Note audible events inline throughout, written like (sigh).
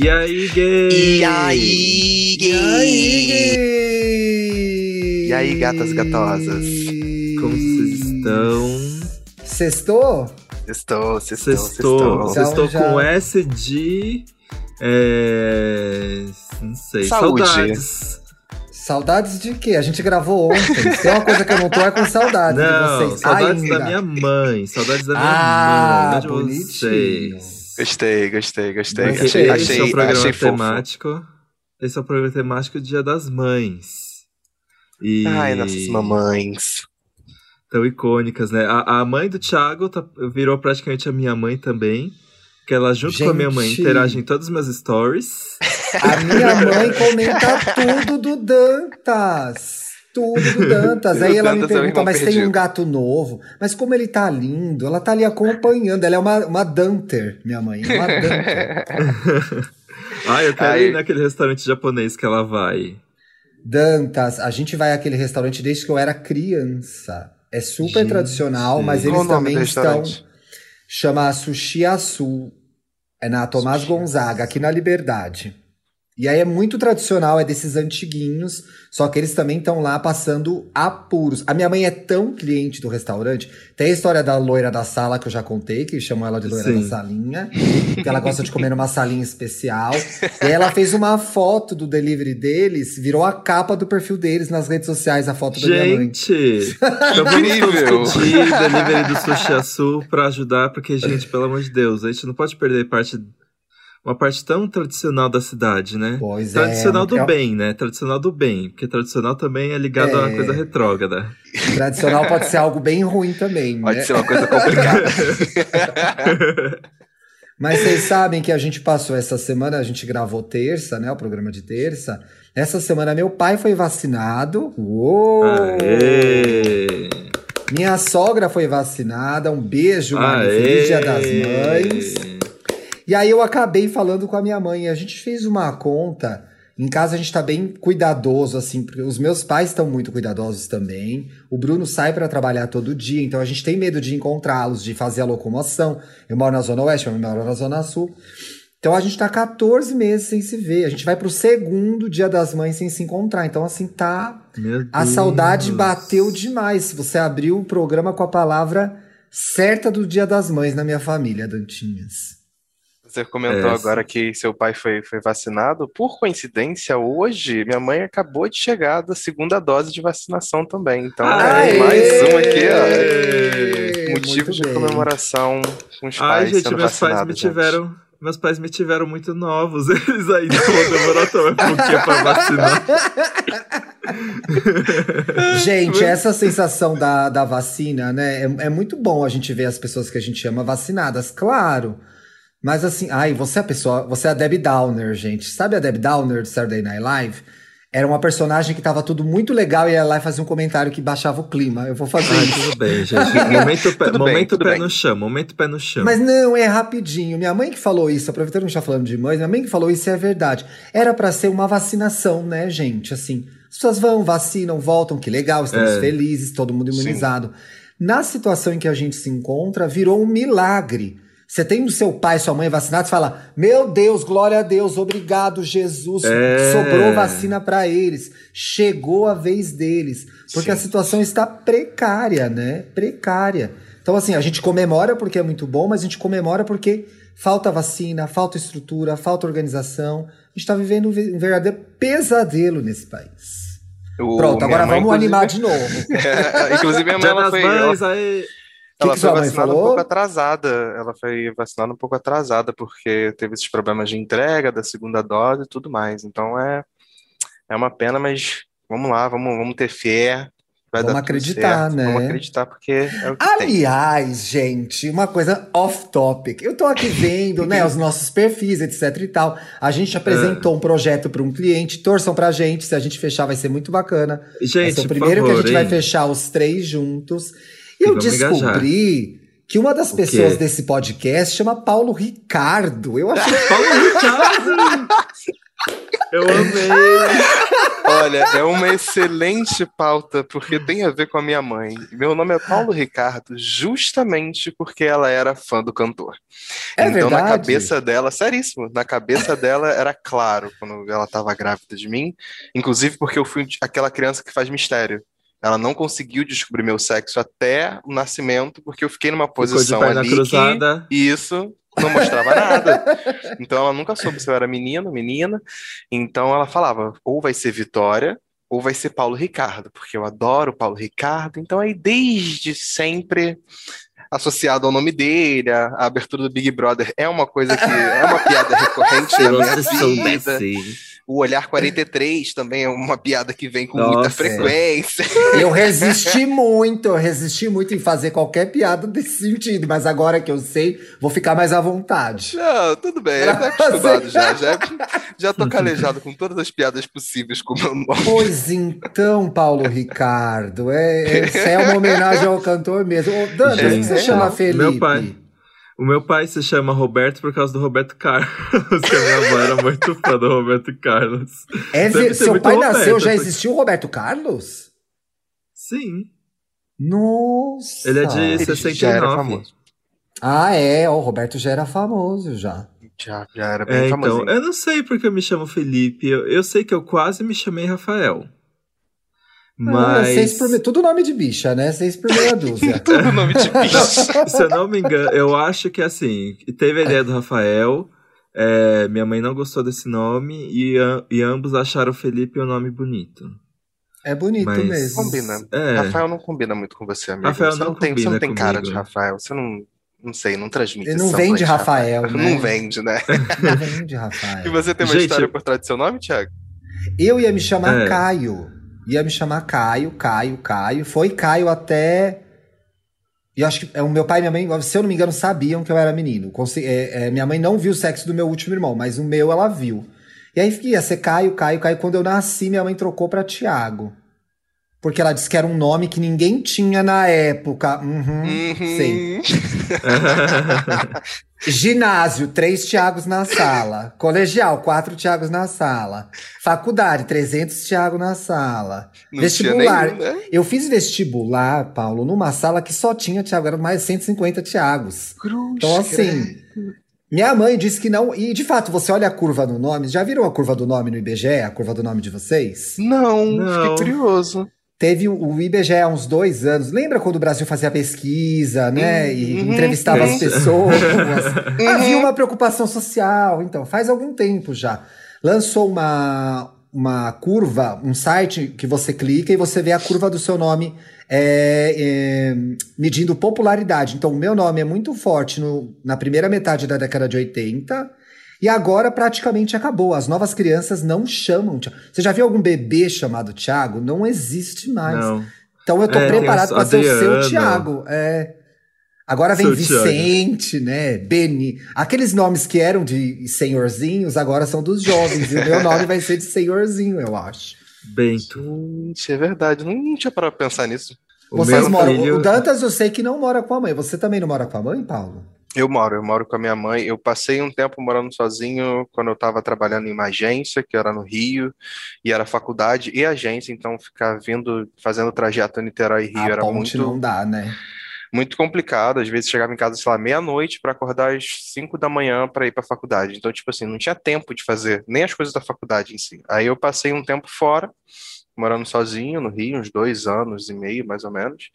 E aí, gay? E aí, gay? E aí, gay? E aí, gatas gatosas? Como vocês estão? Sextou? Estou, sextou, Sextou. sextou. Sextou Então já- com S de. É. Não sei. Saúde. Saudades. Saudades de quê? A gente gravou ontem. Se tem uma coisa que eu não tô é com saudades Não, de vocês. saudades ainda. da minha mãe. Saudades da minha Ah, mãe. Não de bonitinho. vocês. Gostei, gostei, gostei. Porque Achei, esse achei, é o programa achei fofo. temático. Esse é o programa temático Dia das Mães. E Ai, nossas mamães. tão icônicas, né? A, a mãe do Thiago tá- virou praticamente a minha mãe também. Que ela, junto com a minha mãe, Gente. interage em todos os meus stories. A minha mãe comenta tudo do Dantas. Tudo do Dantas. (laughs) Aí ela me Dantas é o pergunta, irmão mas tem perdido. um gato novo. Mas como ele tá lindo, ela tá ali acompanhando. Ela é uma, uma Danter, minha mãe. Uma Danter. (laughs) Ah, eu quero Ai. ir naquele restaurante japonês que ela vai. Dantas, a gente vai àquele restaurante desde que eu era criança. É super Gente. tradicional, mas eles também estão. Chama Sushi Açu. É na Tomás Sushi Gonzaga, aqui na Liberdade. E aí é muito tradicional, é desses antiguinhos, só que eles também estão lá passando apuros. A minha mãe é tão cliente do restaurante. Tem a história da loira da sala que eu já contei, que chamam ela de loira Sim. da salinha, que ela gosta de comer numa salinha especial. E aí ela fez uma foto do delivery deles, virou a capa do perfil deles nas redes sociais, a foto da minha mãe. Gente! (laughs) Todos pedir delivery do Sushi Açu pra ajudar, porque, gente, pelo amor de Deus, a gente não pode perder parte, uma parte tão tradicional da cidade, né? Pois é. Tradicional do é- bem, né? Tradicional do bem. Porque tradicional também é ligado a uma É. coisa retrógrada. Tradicional pode ser algo bem ruim também, Pode né? ser uma coisa complicada. (laughs) Mas vocês sabem que a gente passou essa semana, a gente gravou terça, né? O programa de terça. Essa semana meu pai foi vacinado. Uou! Aê! Minha sogra foi vacinada. Um beijo. Aê! Feliz Dia das Mães. E aí eu acabei falando com a minha mãe. A gente fez uma conta. Em casa a gente tá bem cuidadoso, assim, porque os meus pais estão muito cuidadosos também. O Bruno sai para trabalhar todo dia, então a gente tem medo de encontrá-los, de fazer a locomoção. Eu moro na Zona Oeste, eu moro na Zona Sul. Então a gente tá 14 meses sem se ver. A gente vai pro segundo dia das mães sem se encontrar. Então, assim, tá. A saudade bateu demais. Você abriu o programa com a palavra certa do Dia das Mães na minha família, Dantinhas. Você comentou É, agora que seu pai foi, foi vacinado. Por coincidência, hoje, minha mãe acabou de chegar da segunda dose de vacinação também. Então, Aê! é mais um aqui, ó. Aê! Motivo de bem. comemoração com os Ai, pais gente, sendo meus pais vacinados. me gente. tiveram. Meus pais me tiveram muito novos. (laughs) Eles ainda vão demorar também um pouquinho pra vacinar. (laughs) Gente, essa sensação da, da vacina, né? É, é muito bom a gente ver as pessoas que a gente ama vacinadas, claro. Mas assim, ai, você é a pessoa, você é a Debbie Downer, gente. Sabe a Debbie Downer do Saturday Night Live? Era uma personagem que tava tudo muito legal e ia lá e fazia um comentário que baixava o clima. Eu vou fazer Ai, isso. tudo bem, gente. (laughs) Momento pé, Tudo bem, momento tudo pé bem. no chão, momento pé no chão. Mas não, é rapidinho. Minha mãe que falou isso, aproveitando que a gente tá falando de mães, minha mãe que falou isso é verdade. Era pra ser uma vacinação, né, gente? Assim, as pessoas vão, vacinam, voltam, que legal, estamos É. felizes, todo mundo imunizado. Na situação em que a gente se encontra, virou um milagre. Você tem o seu pai, sua mãe vacinado, você fala: Meu Deus, glória a Deus, obrigado, Jesus. É. Sobrou vacina pra eles. Chegou a vez deles. Porque Sim. a situação está precária, né? Precária. Então, assim, a gente comemora porque é muito bom, mas a gente comemora porque falta vacina, falta estrutura, falta organização. A gente tá vivendo um ve- verdadeiro pesadelo nesse país. O- Pronto, agora mãe, vamos inclusive- animar de novo. (laughs) É, inclusive, minha mãe ela foi, mães, ela, aí. Ela que foi sua mãe vacinada um falou? pouco atrasada. Ela foi vacinada um pouco atrasada, porque teve esses problemas de entrega da segunda dose e tudo mais. Então é, é uma pena, mas vamos lá, vamos, vamos ter fé. Vai Vamos acreditar, certo. né? Vamos acreditar, porque é o que tem. Aliás, gente, uma coisa off-topic. Eu tô aqui vendo, né, os nossos perfis, etc e tal. A gente apresentou um projeto para um cliente. Torçam pra gente. Se a gente fechar, vai ser muito bacana. vai Gente, ser o por primeiro favor, que a gente vai hein? fechar os três juntos. E eu descobri que uma das pessoas desse podcast chama Paulo Ricardo. Eu (laughs) achei Paulo Ricardo! Eu amei! Olha, é uma excelente pauta, porque tem a ver com a minha mãe. Meu nome é Paulo Ricardo, justamente porque ela era fã do cantor. É então, na verdade? cabeça dela, seríssimo, na cabeça dela era claro quando ela estava grávida de mim, inclusive porque eu fui aquela criança que faz mistério. Ela não conseguiu descobrir meu sexo até o nascimento, porque eu fiquei numa Ficou de posição ali cruzada. que isso não mostrava nada. Então ela nunca soube se eu era menino, menina. Então ela falava, ou vai ser Vitória, ou vai ser Paulo Ricardo, porque eu adoro Paulo Ricardo. Então aí desde sempre associado ao nome dele, a, abertura do Big Brother é uma coisa que é uma piada recorrente (laughs) na minha vida. soubesse. O Olhar 43 também é uma piada que vem com Nossa. muita frequência. Eu resisti muito, eu resisti muito em fazer qualquer piada desse sentido, mas agora que eu sei, vou ficar mais à vontade. Não, tudo bem, eu tô acostumado já. Já, já tô calejado com todas as piadas possíveis com o meu nome. Pois então, Paulo Ricardo, é, é, isso é uma homenagem ao cantor mesmo. Ô, que você É. chama Felipe? Meu pai. O meu pai se chama Roberto por causa do Roberto Carlos, (laughs) que a minha avó era muito fã do Roberto Carlos. É, seu pai Roberto, nasceu, já existiu o Roberto Carlos? Sim, Nossa! ele é de Ele já 69. era famoso. Ah, é, o Roberto já era famoso já. Já, já era bem É, famosinho. então, eu não sei porque eu me chamo Felipe. Eu, eu sei que eu quase me chamei Rafael. Ah, Mas. é seis por Tudo nome de bicha, né? Seis por meia dúzia. (laughs) Tudo nome de bicho. (laughs) Se eu não me engano, eu acho que assim, teve a ideia do Rafael, é, minha mãe não gostou desse nome e, e ambos acharam o Felipe um nome bonito. É bonito Mas- mesmo. Combina. É, Rafael não combina muito com você, amigo. Rafael você não não, tem, você não tem cara comigo. de Rafael. Você não, não sei, não transmite. Ele não vende semblante Rafael, (laughs) né? Não vende, né? Não vende, Rafael. E você tem uma Gente, história por trás do seu nome, Thiago? Eu ia me chamar É. Caio. Ia me chamar Caio, Caio, Caio. Foi Caio até. E acho que é, o meu pai e minha mãe, se eu não me engano, sabiam que eu era menino. É, é, minha mãe não viu o sexo do meu último irmão, mas o meu ela viu. E aí ia ser Caio, Caio, Caio. Quando eu nasci, minha mãe trocou pra Tiago. Porque ela disse que era um nome que ninguém tinha na época. Uhum, sei. (laughs) Ginásio, três Tiagos na sala. Colegial, quatro Tiagos na sala. Faculdade, 300 Tiago na sala. Não Vestibular. nenhum, né? Eu fiz vestibular, Paulo, numa sala que só tinha Tiago, eram mais de 150 Tiagos. Cruz, Então, assim, minha mãe disse que não. E de fato, você olha a curva do nome. Já viram a curva do nome no IBGE? A curva do nome de vocês? Não, Não. fiquei curioso. Teve o- IBGE há uns dois anos. Lembra quando o Brasil fazia pesquisa, né? E Uhum, entrevistava sim. as pessoas. (laughs) Havia uma preocupação social. Então, faz algum tempo já. Lançou uma, uma curva, um site que você clica e você vê a curva do seu nome é, é, medindo popularidade. Então, o meu nome é muito forte no- na primeira metade da década de 80. E agora praticamente acabou. As novas crianças não chamam. Você já viu algum bebê chamado Thiago? Não existe mais. não. Então eu tô É, preparado para ser o seu. Thiago. É. Agora vem Seu Thiago. Vicente, né? Beni. Aqueles nomes que eram de senhorzinhos agora são dos jovens. e o meu nome vai ser de senhorzinho, eu acho. Bento. Gente, é verdade. Não, não tinha parado pra pensar nisso. O Vocês moram. filho- O Dantas eu sei que não mora com a mãe. Você também não mora com a mãe, Paulo? Eu moro, eu moro com a minha mãe. Eu passei um tempo morando sozinho quando eu estava trabalhando em uma agência, que era no Rio, e era faculdade e agência, então ficar vindo, fazendo trajeto Niterói e Rio a era ponte muito, não dá, né? muito complicado. Às vezes chegava em casa, sei lá, meia-noite para acordar às cinco da manhã para ir para a faculdade. Então, tipo assim, não tinha tempo de fazer nem as coisas da faculdade em si. Aí eu passei um tempo fora, morando sozinho no Rio, uns dois anos e meio, mais ou menos.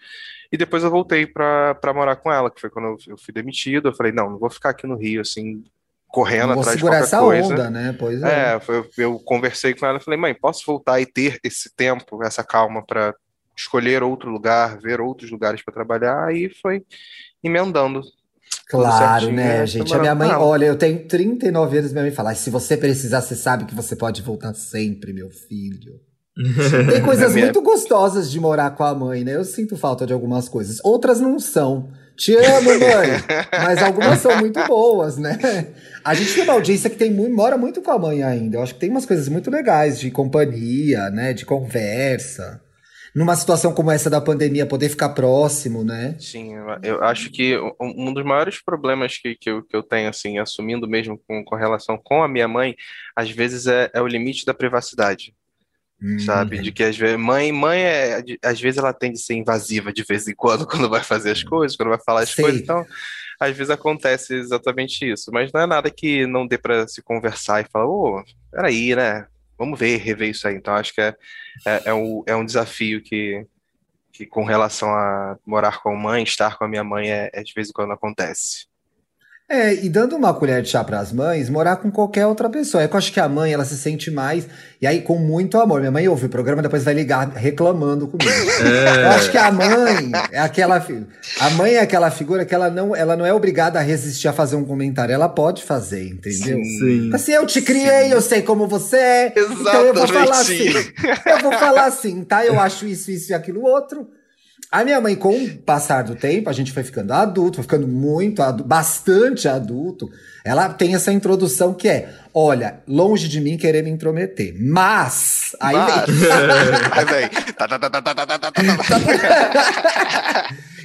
E depois eu voltei para morar com ela, que foi quando eu, fui demitido. Eu falei, não, não vou ficar aqui no Rio, assim, correndo vou atrás de segurar qualquer essa coisa. onda, né? Pois é. É, eu, eu conversei com ela e falei, mãe, posso voltar e ter esse tempo, essa calma para escolher outro lugar, ver outros lugares para trabalhar? Aí foi emendando. Claro, certinho, né, né? gente? A minha mãe, ela. olha, eu tenho 39 anos, minha mãe fala: "Ai, se você precisar, você sabe que você pode voltar sempre, meu filho. (laughs) Tem coisas muito gostosas de morar com a mãe, né? Eu sinto falta de algumas coisas. Outras não são. Te amo, mãe. (laughs) Mas algumas são muito boas, né? A gente tem uma audiência que tem muito, mora muito com a mãe ainda. Eu acho que tem umas coisas muito legais de companhia, né? De conversa. numa situação como essa da pandemia, poder ficar próximo, né? Sim, eu acho que um dos maiores problemas que, que, eu, que eu tenho, assim, assumindo mesmo com, com relação com a minha mãe, às vezes é, é o limite da privacidade. Sabe? De que às vezes, mãe, mãe é, às vezes ela tende a ser invasiva de vez em quando, (laughs) quando vai fazer as coisas, quando vai falar as Sei. coisas. Então, às vezes acontece exatamente isso. Mas não é nada que não dê para se conversar e falar, ô, oh, peraí, né? Vamos ver, rever isso aí. Então, acho que é, é, é, um, é um desafio que, que, com relação a morar com a mãe, estar com a minha mãe, é, é de vez em quando acontece. É, e dando uma colher de chá para as mães, morar com qualquer outra pessoa. É que eu acho que a mãe, ela se sente mais, e aí com muito amor. Minha mãe ouve o programa, depois vai ligar reclamando comigo. É. Eu acho que a mãe é aquela. A mãe é aquela figura que ela não, ela não é obrigada a resistir a fazer um comentário. Ela pode fazer, entendeu? Sim. Assim, eu te criei, Sim. eu sei como você é. Exatamente. Então eu vou falar assim. Eu vou falar assim, tá? Eu acho isso, isso e aquilo outro. A minha mãe, com o passar do tempo, a gente foi ficando adulto, foi ficando muito adulto, bastante adulto. Ela tem essa introdução que é: olha, longe de mim querer me intrometer. Mas. Aí vem.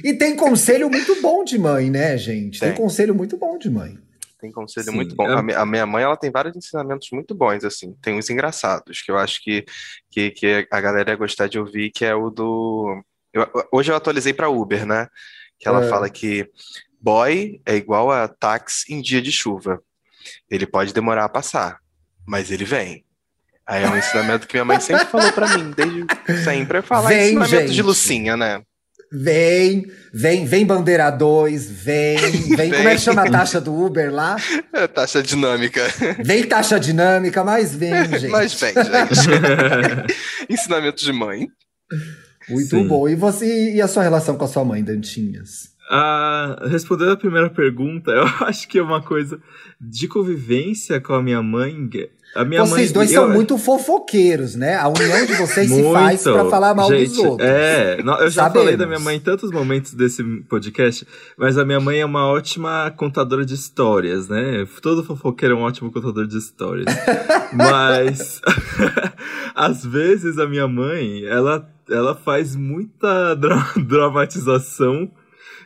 e tem conselho muito bom de mãe, né, gente? Tem, tem conselho muito bom de mãe. Tem conselho Sim, muito bom. Eu... A minha mãe, ela tem vários ensinamentos muito bons, assim. Tem uns engraçados, que eu acho que, que, que a galera ia gostar de ouvir, que é o do eu, hoje eu atualizei para Uber, né? Que ela é. fala que boy é igual a táxi em dia de chuva. Ele pode demorar a passar, mas ele vem. Aí é um ensinamento que minha mãe sempre falou para mim, desde sempre. Eu falo, vem, ensinamento gente. de Lucinha, né? Vem, vem, vem bandeira 2, vem, vem, (laughs) vem. Como é que chama a taxa do Uber lá? É taxa dinâmica. Vem taxa dinâmica, mas vem, (laughs) gente. mas vem, gente. (laughs) Ensinamento de mãe. Muito Sim. bom. E você e a sua relação com a sua mãe, Dantinhas? Ah, respondendo a primeira pergunta, (laughs) eu acho que é uma coisa de convivência com a minha mãe. A minha vocês mãe, dois eu... são muito fofoqueiros, né? A união de vocês se faz para falar mal Gente, dos outros. É, eu já Sabemos. falei da minha mãe em tantos momentos desse podcast, mas a minha mãe é uma ótima contadora de histórias, né? Todo fofoqueiro é um ótimo contador de histórias. (laughs) mas (laughs) às vezes a minha mãe, ela ela faz muita (laughs) dra dramatização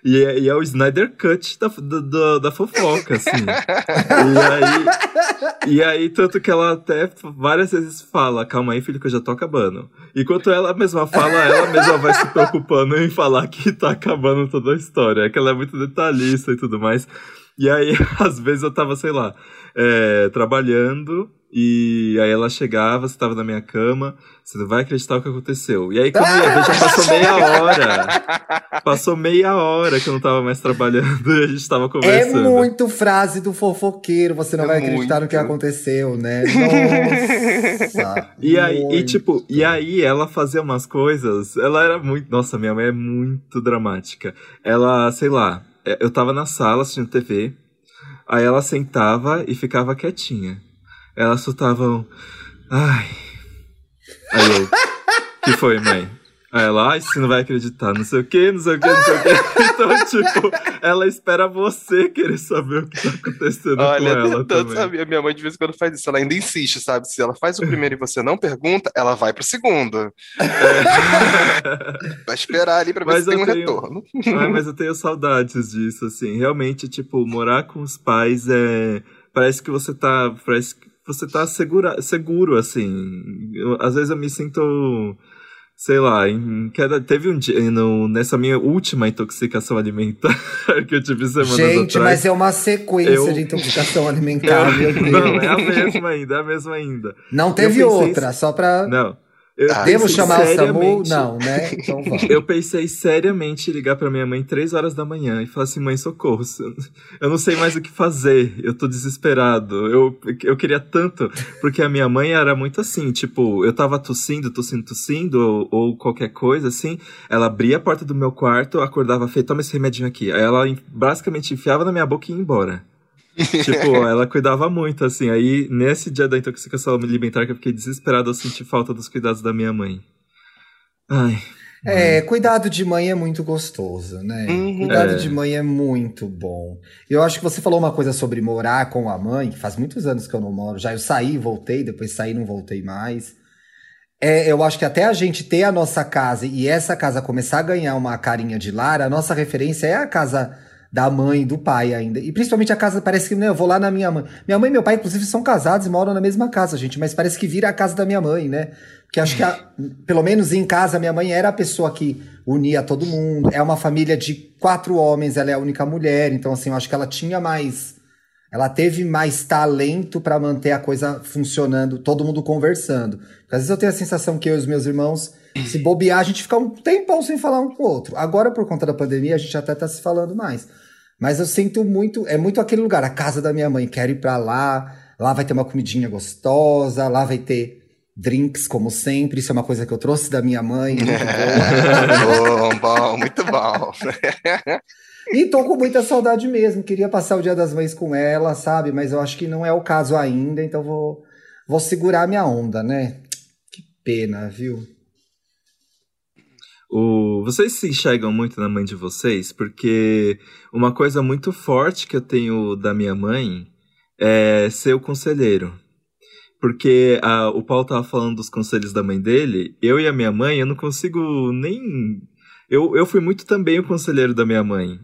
e é, e é, o Snyder Cut da, da, da fofoca, assim. e, aí, e aí, tanto que ela até várias vezes fala, calma aí, filho, que eu já tô acabando. Enquanto ela mesma fala, ela mesma vai se preocupando em falar que tá acabando toda a história. É que ela é muito detalhista e tudo mais. E aí, (laughs) às vezes eu tava, sei lá, é, trabalhando e aí ela chegava, você tava na minha cama, você não vai acreditar o que aconteceu. E aí, quando eu ia ver, já passou (laughs) meia hora. Passou meia hora que eu não tava mais trabalhando e (laughs) a gente tava conversando. É muito frase do fofoqueiro, você não é vai acreditar muito. no que aconteceu, né? (laughs) Nossa. e aí, e tipo, e aí ela fazia umas coisas, ela era muito. Nossa, minha mãe é muito dramática. Ela, sei lá, é, eu tava na sala assistindo TV, aí ela sentava e ficava quietinha elas soltavam. Ai. Aí eu. que foi, mãe? Aí ela, ai, você não vai acreditar, não sei o que, não sei o que, não sei o que. (laughs) Então, tipo, ela espera você querer saber o que tá acontecendo Olha, com ela tanto, sabe, a minha mãe de vez em quando faz isso, ela ainda insiste, sabe? Se ela faz o primeiro e você não pergunta, ela vai pro segundo. É. (laughs) vai esperar ali pra ver mas se tem um tenho... retorno. (laughs) Ai, mas eu tenho saudades disso, assim. Realmente, tipo, morar com os pais é... Parece que você tá... Parece você tá segura, seguro, assim. Eu, às vezes eu me sinto, sei lá, em queda. Teve um dia, no, nessa minha última intoxicação alimentar (laughs) que eu tive semana Gente, atrás, mas é uma sequência eu, de intoxicação (laughs) alimentar, Deus. Não, é a mesma ainda, é a mesma ainda. Não teve outra, só pra. Não. Ah, Devo chamar o SAMU? Não, né? Então (laughs) vamos. Eu pensei seriamente em ligar pra minha mãe três horas da manhã e falar assim, mãe, socorro. Eu não sei mais o que fazer. Eu tô desesperado. Eu, eu queria tanto. Porque a minha mãe era muito assim, tipo, eu tava tossindo, tossindo, tossindo, ou, ou qualquer coisa assim. Ela abria a porta do meu quarto, acordava, feito, toma esse remedinho aqui. Aí ela basicamente enfiava na minha boca e ia embora tipo, ela cuidava muito, assim. Aí, nesse dia da intoxicação alimentar, que eu fiquei desesperado, eu senti falta dos cuidados da minha mãe. Ai. É, cuidado de mãe é muito gostoso, né? Uhum. Cuidado é. de mãe é muito bom. Eu acho que você falou uma coisa sobre morar com a mãe, que faz muitos anos que eu não moro. Já eu saí, voltei, depois saí, não voltei mais. É, eu acho que até a gente ter a nossa casa e essa casa começar a ganhar uma carinha de lar, a nossa referência é a casa da mãe, do pai ainda. E principalmente a casa, parece que, né, eu vou lá na minha mãe. Minha mãe e meu pai, inclusive, são casados e moram na mesma casa, gente, mas parece que vira a casa da minha mãe, né? Porque acho que, a, pelo menos em casa, minha mãe era a pessoa que unia todo mundo. É uma família de quatro homens, ela é a única mulher, então, assim, eu acho que ela tinha mais ela teve mais talento para manter a coisa funcionando, todo mundo conversando. Porque às vezes eu tenho a sensação que eu e os meus irmãos, se bobear, a gente fica um tempão sem falar um com o outro. Agora, por conta da pandemia, a gente até tá se falando mais. Mas eu sinto muito, é muito aquele lugar, a casa da minha mãe, quero ir para lá, lá vai ter uma comidinha gostosa, lá vai ter drinks, como sempre, isso é uma coisa que eu trouxe da minha mãe. (laughs) bom, bom, muito bom. (laughs) E tô com muita saudade mesmo. Queria passar o Dia das Mães com ela, sabe? Mas eu acho que não é o caso ainda, então vou, vou segurar minha onda, né? Que pena, viu? O, vocês se enxergam muito na mãe de vocês? Porque uma coisa muito forte que eu tenho da minha mãe é ser o conselheiro. Porque a, o Paulo tava falando dos conselhos da mãe dele, eu e a minha mãe, eu não consigo nem. Eu, eu fui muito também o conselheiro da minha mãe.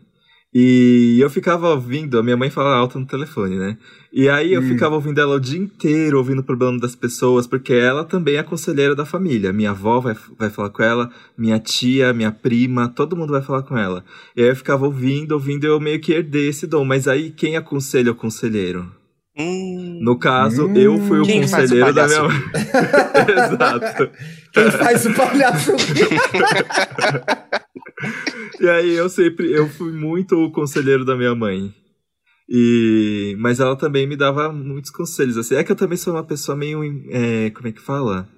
E eu ficava ouvindo, a minha mãe fala alto no telefone, né? E aí eu hum. ficava ouvindo ela o dia inteiro, ouvindo o problema das pessoas, porque ela também é conselheira da família. Minha avó vai, vai falar com ela, minha tia, minha prima, todo mundo vai falar com ela. E aí eu ficava ouvindo, ouvindo, eu meio que herdei esse dom. Mas aí quem aconselha o conselheiro? Hum, no caso, hum, eu fui o conselheiro o da minha mãe. (laughs) Exato. Quem faz o palhaço? e aí eu sempre, eu fui muito o conselheiro da minha mãe. E, mas ela também me dava muitos conselhos. Assim, é que eu também sou uma pessoa meio, é, como é que fala?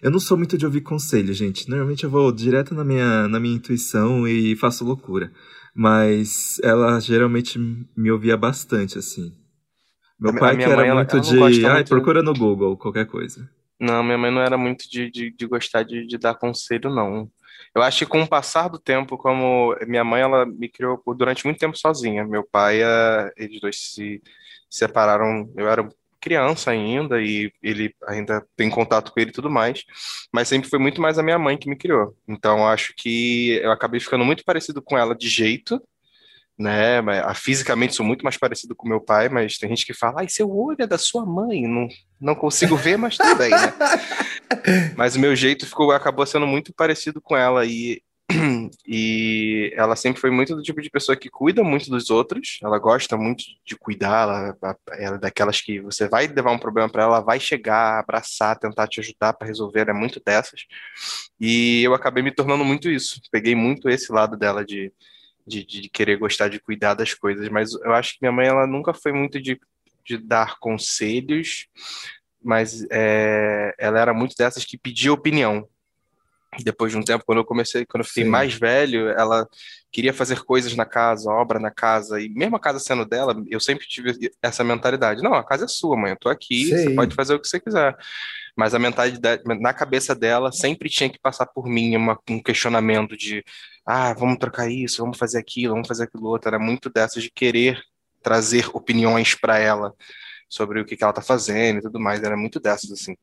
Eu não sou muito de ouvir conselho, gente. Normalmente eu vou direto na minha, na minha intuição e faço loucura. Mas ela geralmente me ouvia bastante, assim. Meu pai que era mãe, muito ela, ela de. Ai, muito... procura no Google, qualquer coisa. Não, minha mãe não era muito de, de, de gostar de, de, dar conselho, não. Eu acho que com o passar do tempo, como minha mãe, ela me criou durante muito tempo sozinha. Meu pai, eh, eles dois se separaram, eu era criança ainda e ele ainda tem contato com ele e tudo mais, mas sempre foi muito mais a minha mãe que me criou. Então acho que eu acabei ficando muito parecido com ela de jeito, né? A, fisicamente sou muito mais parecido com meu pai, mas tem gente que fala, ai, seu olho é da sua mãe, não, não consigo ver, mas tudo bem, né? (laughs) mas o meu jeito ficou, acabou sendo muito parecido com ela e (clears throat) e ela sempre foi muito do tipo de pessoa que cuida muito dos outros, ela gosta muito de cuidar, ela, ela é daquelas que você vai levar um problema para ela, vai chegar, abraçar, tentar te ajudar para resolver, ela é muito dessas. E eu acabei me tornando muito isso, peguei muito esse lado dela de de, de querer gostar de cuidar das coisas, mas eu acho que minha mãe ela nunca foi muito de, de dar conselhos, mas é, ela era muito dessas que pedia opinião. Depois de um tempo, quando eu comecei, quando eu fiquei Sim. mais velho, ela queria fazer coisas na casa, obra na casa, e mesmo a casa sendo dela, eu sempre tive essa mentalidade: não, a casa é sua, mãe, eu tô aqui, Sim. você pode fazer o que você quiser mas a mentalidade na cabeça dela sempre tinha que passar por mim uma, um questionamento de ah, vamos trocar isso, vamos fazer aquilo, vamos fazer aquilo outro. Era muito dessas de querer trazer opiniões para ela sobre o que, que ela tá fazendo e tudo mais. Era muito dessas, assim.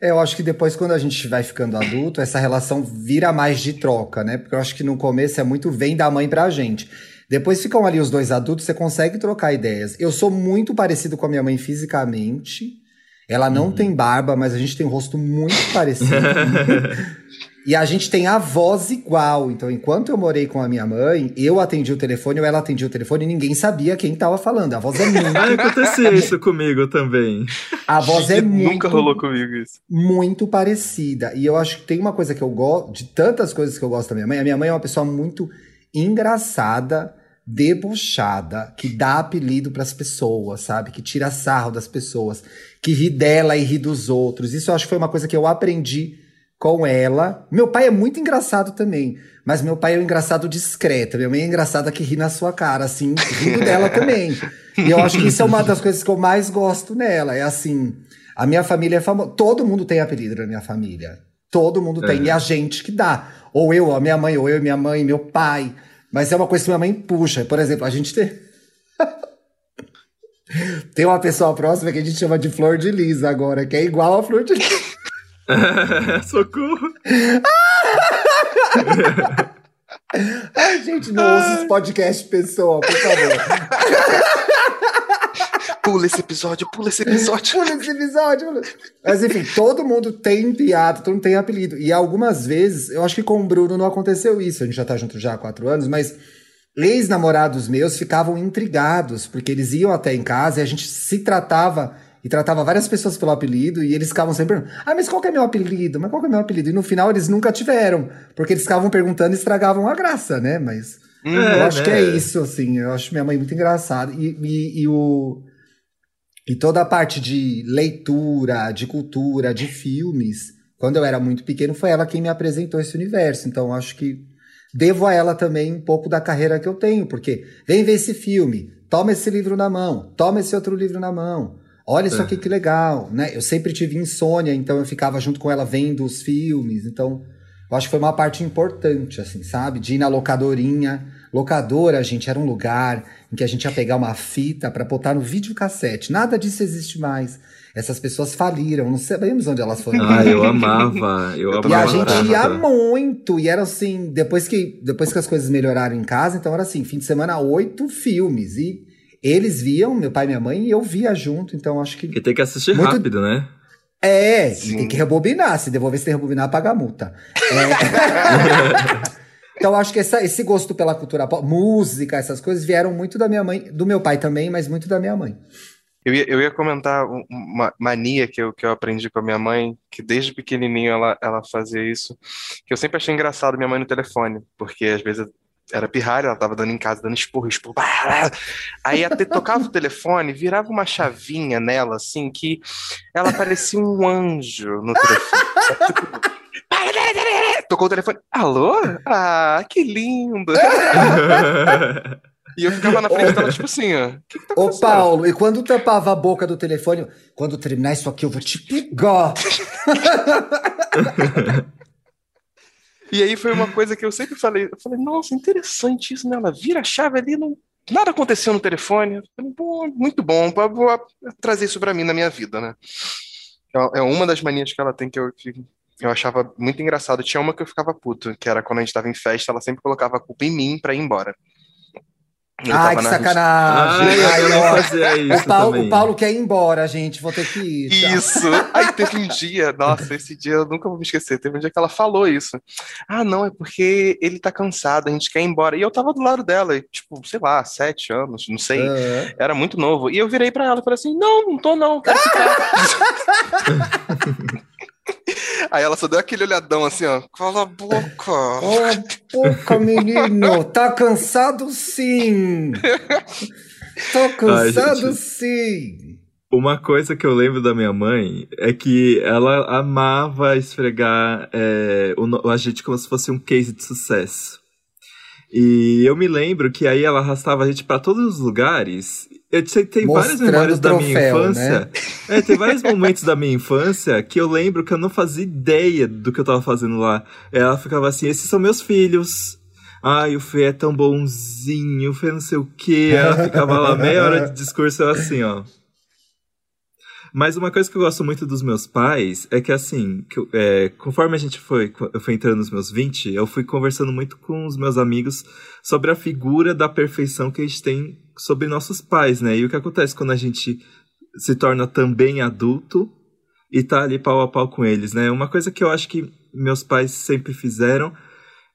É, eu acho que depois, quando a gente vai ficando adulto, essa relação vira mais de troca, né? Porque eu acho que no começo é muito vem da mãe pra gente. Depois ficam ali os dois adultos, você consegue trocar ideias. Eu sou muito parecido com a minha mãe fisicamente. Ela não uhum. tem barba, mas a gente tem um rosto muito (laughs) parecido. e a gente tem a voz igual. Então, enquanto eu morei com a minha mãe, eu atendi o telefone ou ela atendia o telefone e ninguém sabia quem estava falando. A voz é muito. ah, acontecia isso comigo também. A voz é muito. Nunca rolou comigo isso. Muito parecida. E eu acho que tem uma coisa que eu gosto, de tantas coisas que eu gosto da minha mãe. A minha mãe é uma pessoa muito engraçada debochada, que dá apelido para as pessoas, sabe? Que tira sarro das pessoas, que ri dela e ri dos outros. Isso eu acho que foi uma coisa que eu aprendi com ela. Meu pai é muito engraçado também, mas meu pai é um engraçado discreto. Minha mãe é engraçada que ri na sua cara, assim, rindo dela (laughs) também. E eu acho que isso é uma das coisas que eu mais gosto nela. É assim, a minha família é famosa. Todo mundo tem apelido na minha família. Todo mundo tem. É. E a gente que dá. Ou eu, a minha mãe, ou eu, minha mãe, meu pai. Mas é uma coisa que minha mãe puxa. Por exemplo, a gente tem. (laughs) tem uma pessoa próxima que a gente chama de Flor de Lis agora, que é igual a Flor de Lis. (laughs) Socorro! (laughs) Ai, gente, não ouça esse podcast, pessoal, por favor. Pula esse episódio, pula esse episódio. pula esse episódio. Pula. Mas enfim, todo mundo tem piada, todo mundo tem apelido. E algumas vezes, eu acho que com o Bruno não aconteceu isso. A gente já tá junto já há quatro anos, mas ex-namorados meus ficavam intrigados, porque eles iam até em casa e a gente se tratava e tratava várias pessoas pelo apelido e eles ficavam sempre perguntando: Ah, mas qual que é meu apelido? Mas qual que é meu apelido? E no final eles nunca tiveram, porque eles ficavam perguntando e estragavam a graça, né? Mas é, eu acho né? que é isso, assim. Eu acho minha mãe muito engraçada. E, e, e, o. E toda a parte de leitura, de cultura, de filmes, quando eu era muito pequeno, foi ela quem me apresentou esse universo. Então, acho que devo a ela também um pouco da carreira que eu tenho, porque vem ver esse filme, toma esse livro na mão, toma esse outro livro na mão. Olha isso é. aqui que legal, né? Eu sempre tive insônia, então eu ficava junto com ela vendo os filmes. Então, eu acho que foi uma parte importante, assim, sabe? De ir na locadorinha. Locadora, gente, era um lugar em que a gente ia pegar uma fita para botar no videocassete. Nada disso existe mais. Essas pessoas faliram, não sabemos onde elas foram. Ah, eu amava, eu amava. E a gente ia muito, e era assim, depois que, depois que as coisas melhoraram em casa, então era assim, fim de semana, oito filmes. E eles viam, meu pai e minha mãe, e eu via junto, então acho que. E tem que assistir muito... rápido, né? É, tem que rebobinar. Se devolver sem rebobinar, paga a multa. É... (laughs) então, acho que essa, esse gosto pela cultura pop, música, essas coisas, vieram muito da minha mãe, do meu pai também, mas muito da minha mãe. Eu ia, eu ia comentar uma mania que eu, que eu aprendi com a minha mãe, que desde pequenininho ela, ela fazia isso, que eu sempre achei engraçado minha mãe no telefone, porque às vezes era pirralha, ela tava dando em casa, dando esporro, esporro. Aí até tocava o telefone, virava uma chavinha nela, assim, que ela parecia um anjo no telefone. Tocou o telefone. Alô? Ah, que lindo! (laughs) E eu ficava na frente dela, tipo assim, ó. Que que tá Ô, Paulo, e quando tampava a boca do telefone, quando terminar isso aqui, eu vou te pegar. (laughs) E aí foi uma coisa que eu sempre falei, eu falei, nossa, interessante isso, né? Ela vira a chave ali, não, nada aconteceu no telefone. Eu falei, Pô, muito bom, vou trazer isso para mim na minha vida, né? É, é uma das manias que ela tem que eu, que eu achava muito engraçado. Tinha uma que eu ficava puto, que era quando a gente tava em festa, ela sempre colocava a culpa em mim pra ir embora. Ai, que sacanagem. Ai, eu não fazia isso o, Paulo, o Paulo quer ir embora, gente. Vou ter que ir. Tchau. Isso. Aí teve um dia, nossa, esse dia eu nunca vou me esquecer. Teve um dia que ela falou isso. Ah, não, é porque ele tá cansado, a gente quer ir embora. E eu tava do lado dela, tipo, sei lá, sete anos, não sei. Uhum. Era muito novo. E eu virei pra ela e falei assim: não, não tô, não, quero ficar. (laughs) (laughs) Aí ela só deu aquele olhadão assim, ó. Cala a boca. Cala a boca, menino. Tá cansado sim. Tá cansado Ai, sim. Uma coisa que eu lembro da minha mãe é que ela amava esfregar é, o, a gente como se fosse um case de sucesso. E eu me lembro que aí ela arrastava a gente para todos os lugares eu sei, tem várias memórias da minha infância. Né? É, tem vários momentos da minha infância que eu lembro que eu não fazia ideia do que eu tava fazendo lá. Ela ficava assim: esses são meus filhos. Ai, o Fê é tão bonzinho, o Fê não sei o quê. Ela ficava lá meia hora de discurso assim, ó. Mas uma coisa que eu gosto muito dos meus pais é que, assim, que, é, conforme a gente foi, eu fui entrando nos meus 20, eu fui conversando muito com os meus amigos sobre a figura da perfeição que a gente tem sobre nossos pais, né? E o que acontece quando a gente se torna também adulto e tá ali pau a pau com eles, né? Uma coisa que eu acho que meus pais sempre fizeram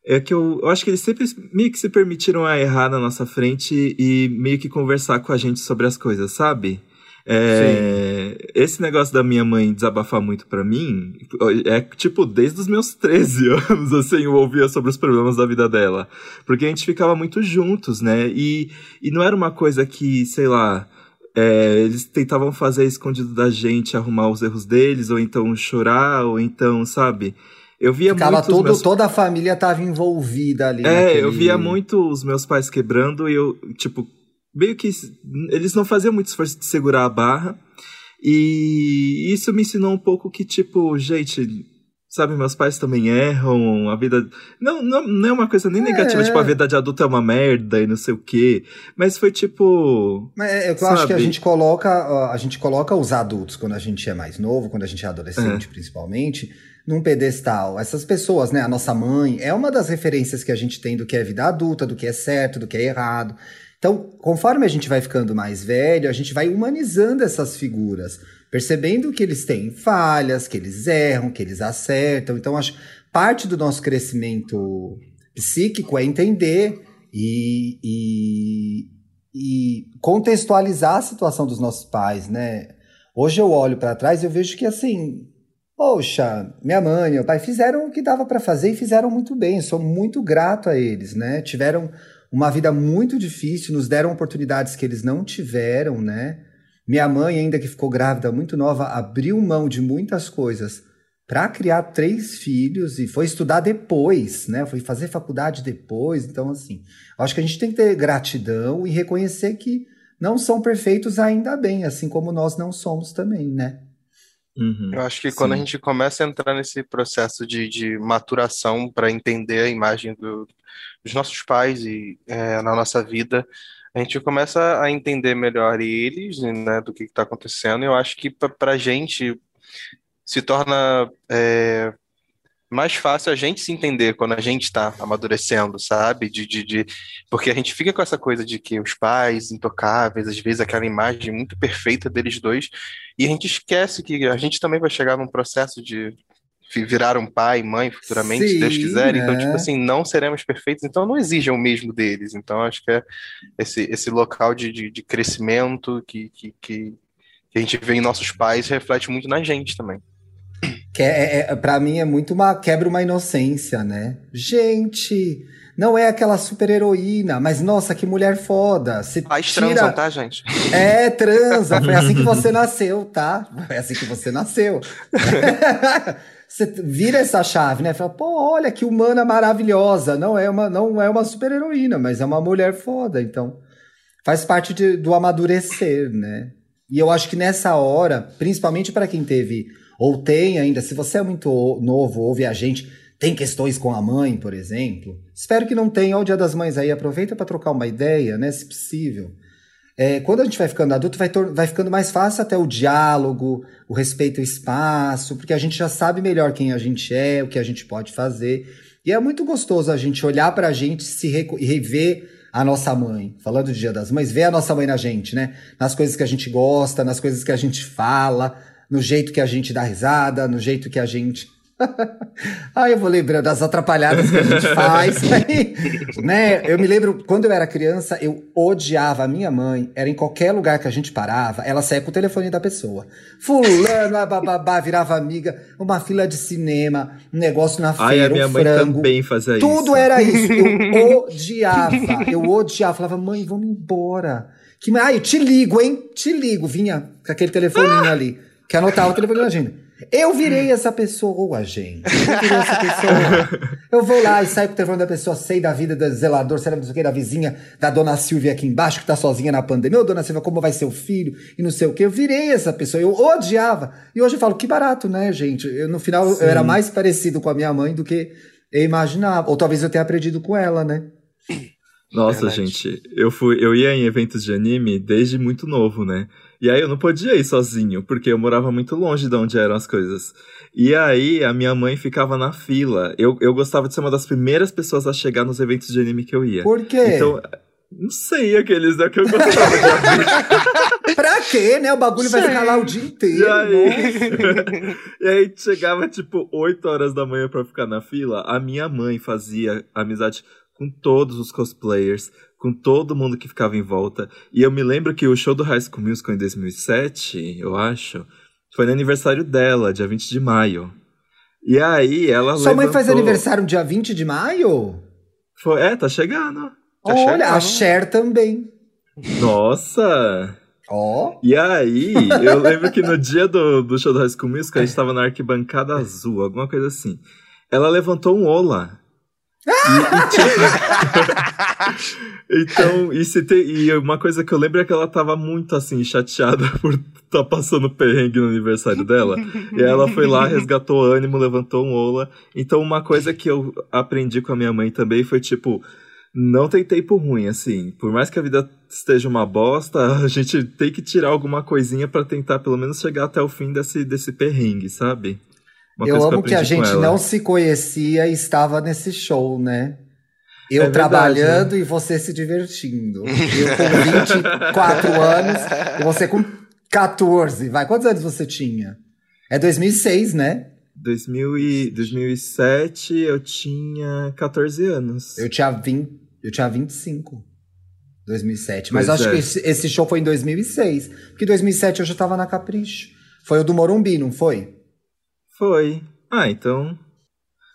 é que eu, eu acho que eles sempre meio que se permitiram a errar na nossa frente e meio que conversar com a gente sobre as coisas, sabe? É, esse negócio da minha mãe desabafar muito para mim é tipo desde os meus 13 (laughs) anos, assim, eu ouvia sobre os problemas da vida dela. Porque a gente ficava muito juntos, né? E, e não era uma coisa que, sei lá, é, eles tentavam fazer escondido da gente, arrumar os erros deles, ou então chorar, ou então, sabe? Eu via Ficava. Todo, meus... Toda a família tava envolvida ali. É, naquele... eu via muito os meus pais quebrando e eu, tipo, meio que eles não faziam muito esforço de segurar a barra. E isso me ensinou um pouco que, tipo, gente, sabe, meus pais também erram, a vida. Não, não, não é uma coisa nem é. negativa, tipo, a vida de adulto é uma merda e não sei o quê. Mas foi tipo. Mas é, eu sabe? acho que a gente coloca. A gente coloca os adultos quando a gente é mais novo, quando a gente é adolescente, é. principalmente, num pedestal. Essas pessoas, né? A nossa mãe é uma das referências que a gente tem do que é vida adulta, do que é certo, do que é errado. Então, conforme a gente vai ficando mais velho, a gente vai humanizando essas figuras percebendo que eles têm falhas, que eles erram, que eles acertam. Então, acho parte do nosso crescimento psíquico é entender e, e, e contextualizar a situação dos nossos pais, né? Hoje eu olho para trás e eu vejo que assim, poxa, minha mãe, meu pai fizeram o que dava para fazer e fizeram muito bem. Sou muito grato a eles, né? Tiveram uma vida muito difícil, nos deram oportunidades que eles não tiveram, né? Minha mãe, ainda que ficou grávida muito nova, abriu mão de muitas coisas para criar três filhos e foi estudar depois, né? Foi fazer faculdade depois. Então, assim, acho que a gente tem que ter gratidão e reconhecer que não são perfeitos ainda bem, assim como nós não somos também, né? Uhum, Eu acho que sim. quando a gente começa a entrar nesse processo de, de maturação para entender a imagem do, dos nossos pais e é, na nossa vida, a gente começa a entender melhor eles, né, do que está acontecendo. E eu acho que para a gente se torna é, mais fácil a gente se entender quando a gente está amadurecendo, sabe? De, de, de, Porque a gente fica com essa coisa de que os pais intocáveis, às vezes aquela imagem muito perfeita deles dois, e a gente esquece que a gente também vai chegar num processo de virar um pai, mãe futuramente, Sim, se Deus quiser. Então, tipo é. assim, não seremos perfeitos, então não exijam o mesmo deles. Então, acho que é esse, esse local de, de, de crescimento que, que, que, a gente vê em nossos pais reflete muito na gente também. Que é, é, é para mim é muito uma quebra uma inocência, né? Gente, não é aquela super heroína, mas nossa, que mulher foda. Você Pais tira... transam, tá, gente? É, transa. (laughs) Foi assim que você nasceu, tá? Foi assim que você nasceu. (laughs) você vira essa chave, né? Fala, pô, olha que humana maravilhosa. Não é uma, não é uma super heroína, mas é uma mulher foda. Então, faz parte de, do amadurecer, né? E eu acho que nessa hora, principalmente para quem teve ou tem ainda, se você é muito novo, ouve a gente, tem questões com a mãe, por exemplo. Espero que não tenha. o Dia das Mães aí, aproveita para trocar uma ideia, né? Se possível. É, quando a gente vai ficando adulto, vai, vai ficando mais fácil até o diálogo, o respeito ao espaço, porque a gente já sabe melhor quem a gente é, o que a gente pode fazer. E é muito gostoso a gente olhar para a gente se e rever a nossa mãe. Falando do Dia das Mães, ver a nossa mãe na gente, né? Nas coisas que a gente gosta, nas coisas que a gente fala, no jeito que a gente dá risada, no jeito que a gente (laughs) ah, eu vou lembrando das atrapalhadas que a gente faz. (laughs) Né? Eu me lembro, quando eu era criança, eu odiava a minha mãe. Era em qualquer lugar que a gente parava, ela saía com o telefone da pessoa. Fulano, bababá, virava amiga. Uma fila de cinema, um negócio na feira, Ai, a minha um mãe frango. também fazia isso. Tudo era (laughs) isso. Eu odiava. Eu odiava. Falava, mãe, vamos embora. Que, ai, eu te ligo, hein? Te ligo. Vinha com aquele telefoninho ah! ali. Que anotava o telefone da gente. Eu virei essa pessoa, gente. Eu virei essa pessoa. Eu vou lá e saio com o telefone da pessoa, sei da vida do zelador, sei não sei o que, da vizinha, da dona Silvia aqui embaixo, que tá sozinha na pandemia. Ô, dona Silvia, como vai ser o filho? E não sei o que. Eu virei essa pessoa. Eu odiava. E hoje eu falo, que barato, né, gente? Eu, no final, Sim. eu era mais parecido com a minha mãe do que eu imaginava. Ou talvez eu tenha aprendido com ela, né? Nossa, gente, eu fui, eu ia em eventos de anime desde muito novo, né? E aí eu não podia ir sozinho, porque eu morava muito longe de onde eram as coisas. E aí a minha mãe ficava na fila. Eu, eu gostava de ser uma das primeiras pessoas a chegar nos eventos de anime que eu ia. Por quê? Então, não sei aqueles é que eu gostava de (laughs) abrir. pra quê, né? O bagulho sei. vai ficar lá o dia inteiro. E aí, (laughs) e aí chegava tipo 8 horas da manhã pra ficar na fila. A minha mãe fazia amizade com todos os cosplayers, com todo mundo que ficava em volta. E eu me lembro que o show do High School Musical em 2007, eu acho, foi no aniversário dela, dia 20 de maio. E aí ela Sua levantou... mãe faz aniversário dia 20 de maio? Foi, é, tá chegando. Tá Olha, chegando. a Cher também. Nossa! Ó. Oh. E aí, eu lembro que no dia do, do show do High School Musical, a gente tava na arquibancada azul, alguma coisa assim. Ela levantou um ola E, (laughs) então, e, se tem, e uma coisa que eu lembro é que ela tava muito assim, chateada (laughs) por tá passando perrengue no aniversário dela. e ela foi lá, resgatou ânimo, levantou um ola. Então, uma coisa que eu aprendi com a minha mãe também foi tipo. Não tem tempo ruim, assim. Por mais que a vida esteja uma bosta, (laughs) a gente tem que tirar alguma coisinha para tentar pelo menos chegar até o fim desse, desse perrengue, sabe? Uma eu amo que, que a gente não se conhecia e estava nesse show, né? Eu é trabalhando verdade, né? e você se divertindo. Eu com 24 (laughs) anos e você com 14. Vai, quantos anos você tinha? É 2006, né? 2000 e, 2007 eu tinha 14 anos. Eu tinha, 20, eu tinha 25. 2007. Mas acho é. que esse, esse, show foi em 2006. Porque em 2007 eu já tava na Capricho. Foi o do Morumbi, não foi? Foi. Ah, então.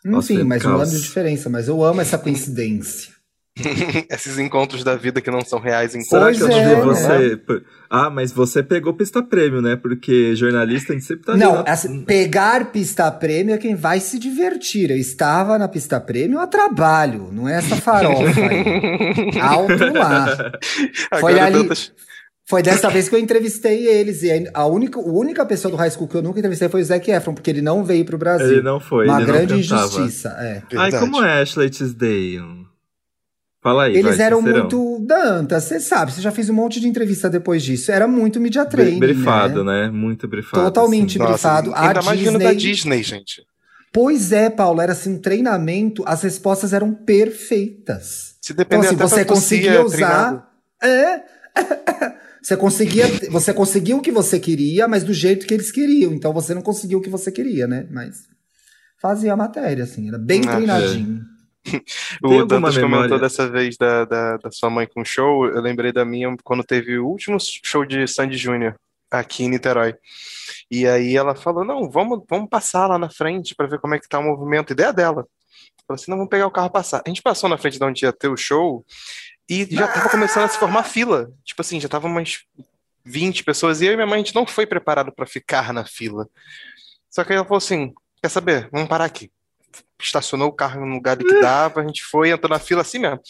Enfim, mas um ano de diferença. Mas eu amo essa coincidência. (laughs) Esses encontros da vida que não são reais em Será que eu é, você. Né? Ah, mas você pegou pista prêmio, né? Porque jornalista a gente sempre tá Não, assim, pegar pista prêmio é quem vai se divertir. Eu estava na pista prêmio a trabalho, não é essa farofa aí. (laughs) Alto lá. Foi ali. Tantas... Foi dessa vez que eu entrevistei eles. E a única, a única pessoa do high school que eu nunca entrevistei foi o Zac Efron, porque ele não veio pro Brasil. Ele não foi. Uma grande injustiça. É. Ai, como é Ashley Tisdale? Fala aí. Eles vai, eram muito. Dantas, você sabe, você já fez um monte de entrevista depois disso. Era muito media training. Brifado, né? né? Muito brifado. Totalmente assim. brifado. Nossa, ainda a mais Disney... da Disney, gente. Pois é, Paulo, era assim, um treinamento, as respostas eram perfeitas. Se depender então, assim, você conseguia usar. É. (laughs) Você conseguia, você conseguiu o que você queria, mas do jeito que eles queriam. Então você não conseguiu o que você queria, né? Mas fazia a matéria, assim, era bem ah, treinadinho. É. (laughs) o Dantas comentou dessa vez da, da, da, sua mãe com show. Eu lembrei da minha quando teve o último show de Sandy Júnior aqui em Niterói. E aí ela falou: não, vamos, vamos passar lá na frente para ver como é que tá o movimento. Ideia dela. Falou assim: não, vamos pegar o carro passar. A gente passou na frente de onde ia ter o show e já tava começando a se formar fila. Tipo assim, já tava umas 20 pessoas. E eu e minha mãe, a gente não foi preparado para ficar na fila. Só que ela falou assim: quer saber? Vamos parar aqui. Estacionou o carro no lugar que dava, a gente foi, entrou na fila assim mesmo.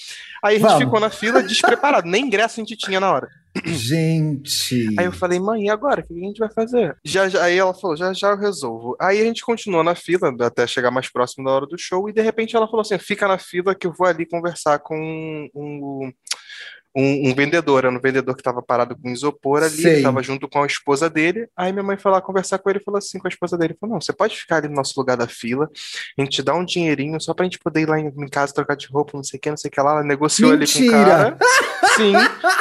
Aí a gente Vamos. ficou na fila despreparado, nem ingresso a gente tinha na hora. Gente. Aí eu falei, mãe, e agora? O que a gente vai fazer? Já, já, aí ela falou, já já eu resolvo. Aí a gente continuou na fila até chegar mais próximo da hora do show, e de repente ela falou assim: fica na fila que eu vou ali conversar com um, um um, um, vendedor, era um vendedor que estava parado com isopor ali, estava junto com a esposa dele. Aí minha mãe foi lá conversar com ele e falou assim com a esposa dele: falou, Não, você pode ficar ali no nosso lugar da fila, a gente te dá um dinheirinho só pra gente poder ir lá em, em casa trocar de roupa, não sei o que, não sei o que lá. Ela negociou Mentira. ali com o cara. Sim,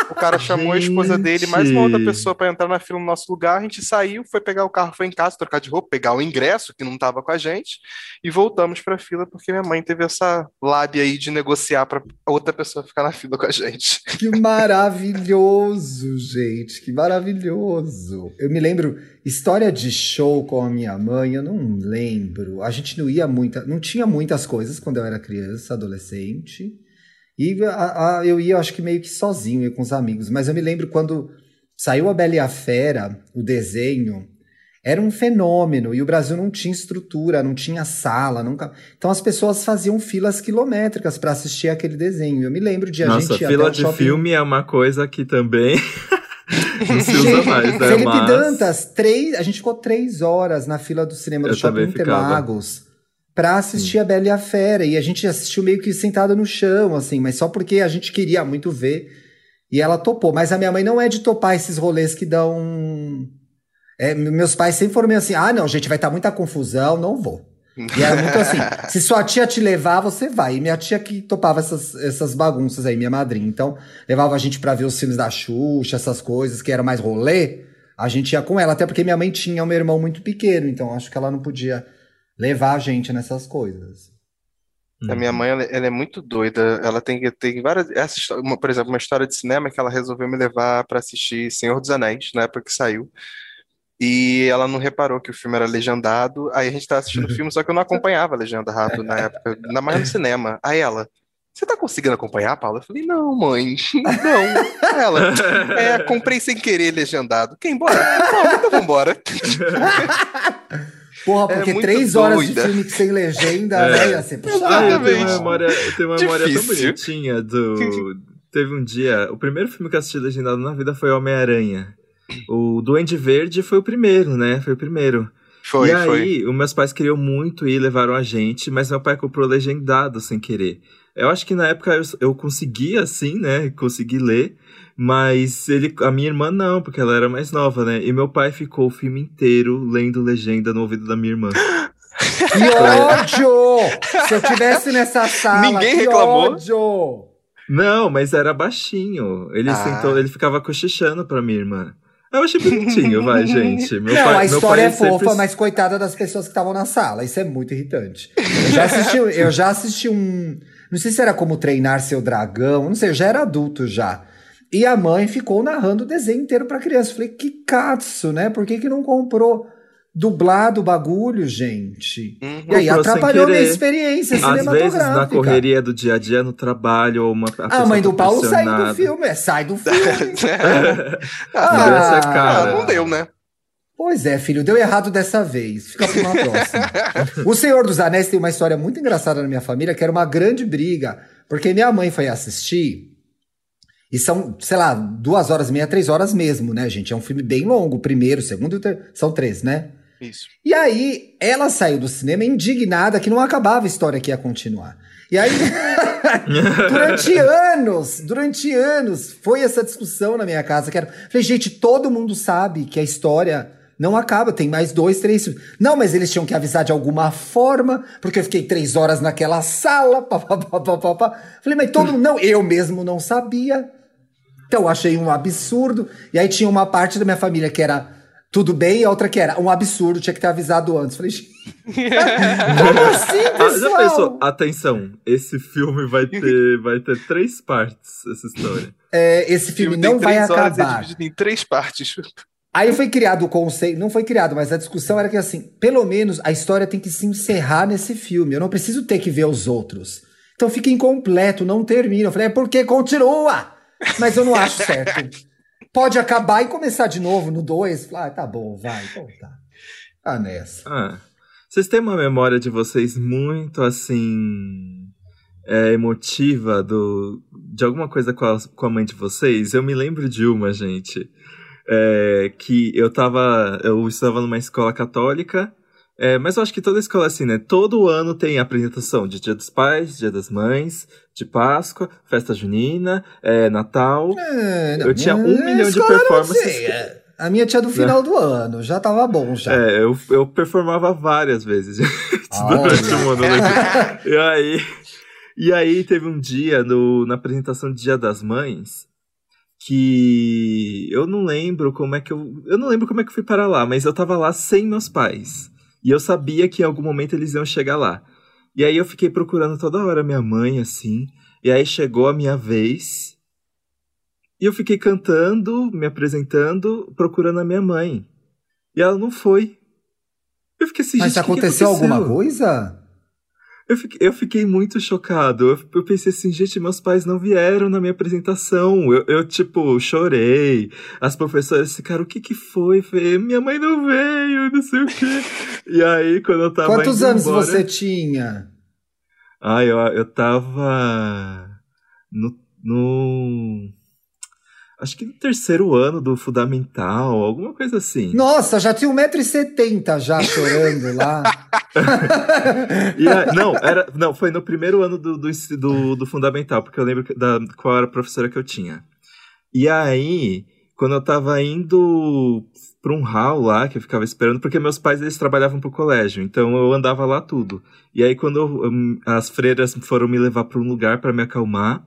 o cara chamou gente. a esposa dele, mais uma outra pessoa para entrar na fila no nosso lugar. A gente saiu, foi pegar o carro, foi em casa trocar de roupa, pegar o ingresso que não estava com a gente e voltamos para a fila porque minha mãe teve essa lábia aí de negociar para outra pessoa ficar na fila com a gente. Que maravilhoso, gente, que maravilhoso. Eu me lembro, história de show com a minha mãe, eu não lembro. A gente não ia muita, não tinha muitas coisas quando eu era criança, adolescente. E a, a, eu ia, acho que meio que sozinho, ia com os amigos. Mas eu me lembro quando saiu a Bela e a Fera, o desenho, era um fenômeno. E o Brasil não tinha estrutura, não tinha sala. Nunca... Então as pessoas faziam filas quilométricas para assistir aquele desenho. Eu me lembro de a Nossa, gente. Nossa, fila de shopping... filme é uma coisa que também. (laughs) não se usa mais, né? Felipe Mas... Dantas, três, a gente ficou três horas na fila do cinema do eu Shopping Interlagos para assistir a Bela e a Fera. E a gente assistiu meio que sentada no chão, assim, mas só porque a gente queria muito ver. E ela topou. Mas a minha mãe não é de topar esses rolês que dão. É, meus pais sempre foram meio assim: ah, não, gente, vai estar tá muita confusão, não vou. E era muito assim: (laughs) se sua tia te levar, você vai. E minha tia que topava essas, essas bagunças aí, minha madrinha. Então, levava a gente para ver os filmes da Xuxa, essas coisas que era mais rolê. A gente ia com ela, até porque minha mãe tinha um irmão muito pequeno, então acho que ela não podia levar a gente nessas coisas. A minha mãe, ela, ela, é muito doida. Ela tem, tem várias. Essa, uma, por exemplo, uma história de cinema que ela resolveu me levar para assistir Senhor dos Anéis, na época que saiu. E ela não reparou que o filme era legendado. Aí a gente estava assistindo o filme, só que eu não acompanhava a legenda rápido na época, ainda mais no cinema. Aí ela, você tá conseguindo acompanhar, Paula? Eu falei, não, mãe, não. Ela, é, comprei sem querer legendado. Quem, bora? Bom, então vambora. (laughs) Porra, porque muito três horas de doida. filme sem legenda, É. né? Ia ser puxado. Eu tenho uma Exatamente. memória, eu tenho uma memória tão Difícil. bonitinha do. Teve um dia. O primeiro filme que eu assisti legendado na vida foi Homem-Aranha. O Duende Verde foi o primeiro, né? Foi o primeiro. Foi, e foi. aí, os meus pais queriam muito ir e levaram a gente, mas meu pai comprou legendado sem querer. Eu acho que na época eu, eu consegui, assim, né? Consegui ler, mas ele, a minha irmã não, porque ela era mais nova, né? E meu pai ficou o filme inteiro lendo legenda no ouvido da minha irmã. (laughs) Que ódio! Se eu tivesse nessa sala, Ninguém que reclamou? ódio! Não, mas era baixinho. Ele Ah. sentou, ele ficava cochichando pra minha irmã. Eu achei bonitinho, vai, gente. Meu não, pai, a história é fofa, sempre- mas coitada das pessoas que estavam na sala. Isso é muito irritante. Eu já assisti, (laughs) eu já assisti um. Não sei se era como treinar seu dragão, não sei, eu já era adulto já. E a mãe ficou narrando o desenho inteiro pra criança. Eu Falei, que catso, né? Por que, que não comprou dublado o bagulho, gente? Uhum. E aí atrapalhou minha experiência Às cinematográfica. vezes, na correria do dia a dia, no trabalho, ou uma. A mãe do Paulo sai do filme, é, sai do filme. (laughs) ah, é Ah, caro. não deu, né? Pois é, filho, deu errado dessa vez. Fica pra uma próxima. (laughs) o Senhor dos Anéis tem uma história muito engraçada na minha família, que era uma grande briga, porque minha mãe foi assistir. E são, sei lá, duas horas e meia, três horas mesmo, né, gente? É um filme bem longo. o Primeiro, o segundo e o ter... São três, né? Isso. E aí, ela saiu do cinema indignada que não acabava a história que ia continuar. E aí, (laughs) durante anos, durante anos, foi essa discussão na minha casa. Que era, falei, gente, todo mundo sabe que a história não acaba, tem mais dois, três. Não, mas eles tinham que avisar de alguma forma, porque eu fiquei três horas naquela sala. (laughs) Pá, pá, pá, pá, pá, pá. Falei, mas todo mundo. Não, eu mesmo não sabia. Então achei um absurdo. E aí tinha uma parte da minha família que era tudo bem e a outra que era um absurdo, tinha que ter avisado antes. Falei, gente, como assim, (laughs) Ah, já pessoal? pensou? Atenção, esse filme vai ter, vai ter três partes, essa história. É, esse filme tem não vai três horas é acabar. dividido em três partes. Aí foi criado o conceito, não foi criado, mas a discussão era que assim, pelo menos a história tem que se encerrar nesse filme. Eu não preciso ter que ver os outros. Então fica incompleto, não termina. Eu falei, é porque continua! Mas eu não acho certo. (laughs) Pode acabar e começar de novo no 2. Ah, tá bom, vai, então tá. Ah, nessa. Ah, vocês têm uma memória de vocês muito assim. é, emotiva do, de alguma coisa com a, com a mãe de vocês? Eu me lembro de uma, gente. é, que eu tava. Eu estava numa escola católica. É, mas eu acho que toda escola é assim, né? Todo ano tem apresentação de Dia dos Pais, Dia das Mães, de Páscoa, Festa Junina, é, Natal. É, Eu tinha um milhão de não performances. sei, é. A minha tinha do final do ano, já tava bom já. É, eu, eu performava várias vezes (laughs) durante o ano. né? (laughs) E aí, e aí teve um dia no, na apresentação de Dia das Mães que eu não lembro como é que eu. Eu não lembro como é que eu fui para lá, mas eu tava lá sem meus pais. E eu sabia que em algum momento eles iam chegar lá. E aí eu fiquei procurando toda hora minha mãe, assim. E aí chegou a minha vez. E eu fiquei cantando, me apresentando, procurando a minha mãe. E ela não foi. Eu fiquei assim, Mas gente, o que que aconteceu alguma aconteceu? coisa? Eu fiquei, eu fiquei muito chocado. Eu, eu pensei assim, gente, meus pais não vieram na minha apresentação. Eu, eu, tipo, chorei. As professoras ficaram, o que que foi? Eu falei, minha mãe não veio, não sei o quê. E aí, quando eu tava Quantos anos embora- você tinha? Ah, eu, eu tava no, no... Acho que no terceiro ano do fundamental, alguma coisa assim. Nossa, já tinha 1,70m já chorando lá. (laughs) E a- não, era, não, foi no primeiro ano do, do, do, do fundamental, porque eu lembro da, qual era a professora que eu tinha. E aí, quando eu tava indo pra um hall lá, que eu ficava esperando, porque meus pais eles trabalhavam pro colégio, então eu andava lá tudo. E aí, quando eu- as freiras foram me levar pra um lugar pra me acalmar,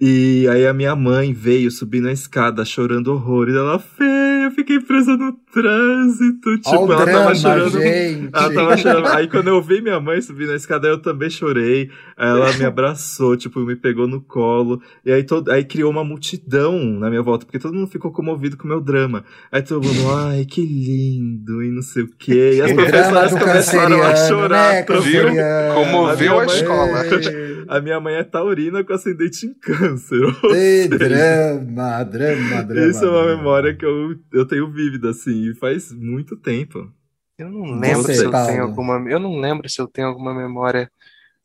e aí a minha mãe veio subindo a escada chorando horrores. Ela, Fê, eu fiquei presa no trânsito. Tipo, ela drama, tava chorando. gente. Ela tava chorando. Aí quando eu vi minha mãe subindo a escada, eu também chorei. Aí ela me abraçou, tipo, me pegou no colo. E aí, todo, aí criou uma multidão na minha volta, porque todo mundo ficou comovido com o meu drama. Aí todo mundo, ai, que lindo, e não sei o quê. E as O professoras começaram a chorar né, também. Comoveu A escola. (laughs) A minha mãe é taurina com ascendente em câncer. Ei, drama, drama, (laughs) drama. Isso é uma drama. memória que eu, eu tenho vívida, assim, e faz muito tempo. Eu não lembro Você, se eu Paulo. tenho alguma. Eu não lembro se eu tenho alguma memória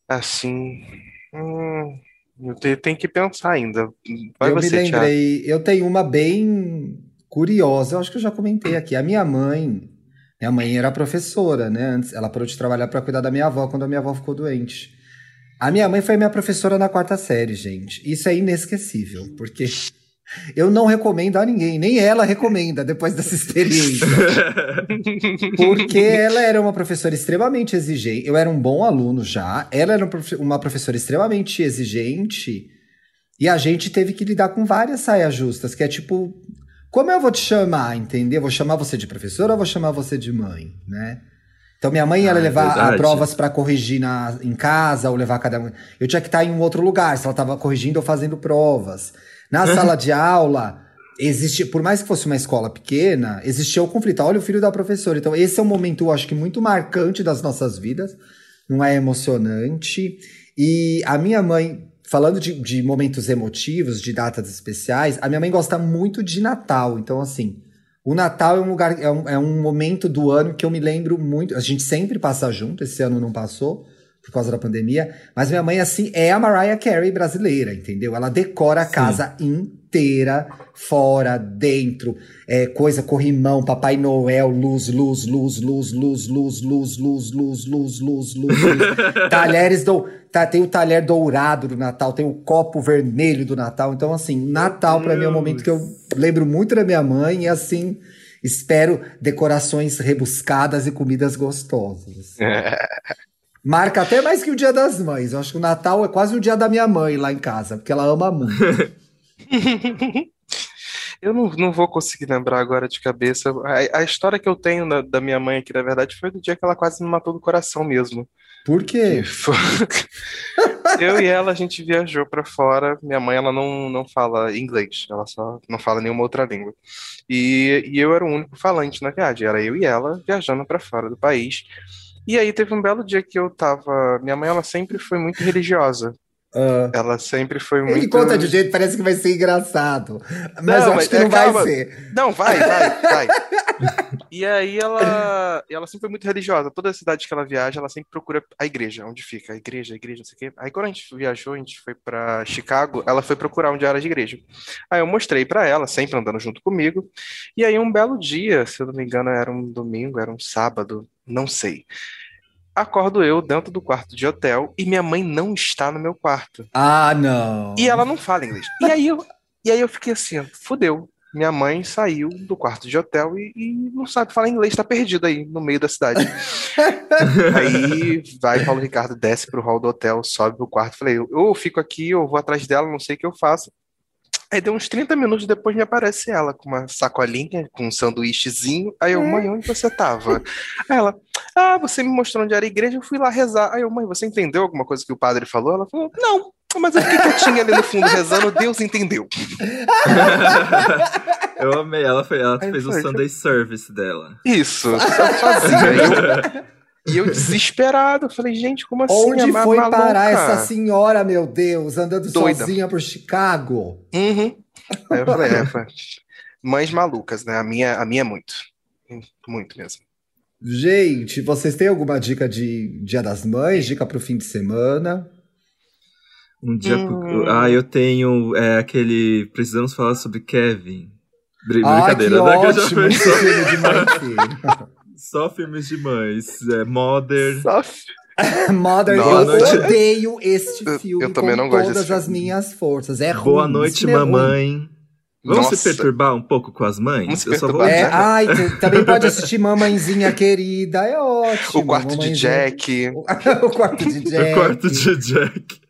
assim. Hum, eu tenho, que pensar ainda. Vai eu você, me lembrei, Thiago. eu tenho uma bem curiosa, eu acho que eu já comentei aqui. A minha mãe, minha mãe era professora, né? Antes, ela parou de trabalhar para cuidar da minha avó quando a minha avó ficou doente. A minha mãe foi minha professora na quarta série, gente. Isso é inesquecível, porque eu não recomendo a ninguém, nem ela recomenda depois dessa experiência. (laughs) Porque ela era uma professora extremamente exigente. Eu era um bom aluno já, ela era uma professora extremamente exigente. E a gente teve que lidar com várias saias justas, que é tipo, como eu vou te chamar, entendeu? Vou chamar você de professora ou vou chamar você de mãe, né? Então minha mãe ia ah, levar provas para corrigir na, em casa ou levar cada um. Eu tinha que estar em um outro lugar, se ela estava corrigindo ou fazendo provas. Na sala de aula, existe, por mais que fosse uma escola pequena, existia o conflito. Olha o filho da professora. Então, esse é um momento, eu acho que muito marcante das nossas vidas. Não é emocionante. E a minha mãe, falando de, de momentos emotivos, de datas especiais, a minha mãe gosta muito de Natal. Então, assim, o Natal é um lugar, é um, é um momento do ano que eu me lembro muito. A gente sempre passa junto, esse ano não passou por causa da pandemia. Mas minha mãe, assim, é a Mariah Carey brasileira, entendeu? Ela decora a Sim. casa inteira, fora, dentro, é, coisa corrimão, Papai Noel, luz, luz, luz, luz, luz, luz, luz, luz, luz, luz, luz, luz, talheres do. Tá, tem o talher dourado do Natal, tem o copo vermelho do Natal. Então, assim, Natal para mim é um momento que eu lembro muito da minha mãe e assim. Espero decorações rebuscadas e comidas gostosas. Marca até mais que o Dia das Mães. Eu acho que o Natal é quase o dia da minha mãe lá em casa, porque ela ama muito. (laughs) eu não, não vou conseguir lembrar agora de cabeça. A, a história que eu tenho da, da, minha mãe aqui, na verdade, foi do dia que ela quase me matou do coração mesmo. Por quê? (laughs) Eu e ela, a gente viajou para fora. Minha mãe, ela não, não fala inglês, ela só não fala nenhuma outra língua. E, e eu era o único falante na viagem. Era eu e ela viajando para fora do país. E aí teve um belo dia que eu tava. Minha mãe, ela sempre foi muito religiosa. Uh, ela sempre foi muito. Ele conta de jeito, parece que vai ser engraçado. Mas não, mas, que não é, vai calma. ser. Não, vai, vai, vai. (laughs) e aí ela, ela sempre foi muito religiosa. Toda cidade que ela viaja, ela sempre procura a igreja, onde fica a igreja, a igreja, não sei o quê. Aí quando a gente viajou, a gente foi para Chicago, ela foi procurar onde era a igreja. Aí eu mostrei para ela, sempre andando junto comigo. E aí um belo dia, se eu não me engano, era um domingo, era um sábado, não sei. Acordo eu dentro do quarto de hotel e minha mãe não está no meu quarto. Ah, não. E ela não fala inglês. E aí eu, e aí eu fiquei assim, fudeu. Minha mãe saiu do quarto de hotel e, e não sabe falar inglês, está perdida aí no meio da cidade. (laughs) aí vai Paulo Ricardo, desce pro hall do hotel, sobe pro quarto. Falei, eu, eu fico aqui, eu vou atrás dela, não sei o que eu faço. Aí deu uns 30 minutos depois me aparece ela com uma sacolinha, com um sanduíchezinho. Aí eu, mãe, onde você tava? Aí ela, ah, você me mostrou onde era a igreja, eu fui lá rezar. Aí eu, mãe, você entendeu alguma coisa que o padre falou? Ela falou, não. Mas eu fiquei quietinha ali no fundo rezando, Deus entendeu. (laughs) Eu amei, ela, foi, ela fez foi, o Sunday Service dela. Isso, sozinha. (laughs) E eu desesperado, falei, gente, como assim? Onde é foi maluca? parar essa senhora, meu Deus, andando Doida. sozinha por Chicago? Uhum. Aí eu falei, é, mães malucas, né? A minha, a minha é muito. Muito mesmo. Gente, vocês têm alguma dica de Dia das Mães? Dica para o fim de semana? Um dia. Hum. Pro... Ah, eu tenho é, aquele. Precisamos falar sobre Kevin. Brincadeira, ah, que né? Ótimo, que filme de mãe, (laughs) Só filmes de mães. É, Mother. Só... (laughs) Mother, eu noite. odeio este filme eu, eu também não com todas as minhas forças. É ruim. Boa noite, é mamãe. Vamos Nossa. se perturbar um pouco com as mães? eu só vou... é, ai, também pode assistir Mamãezinha Querida, é ótimo. O quarto de Jack. (laughs) o quarto de Jack. (laughs) O quarto de Jack.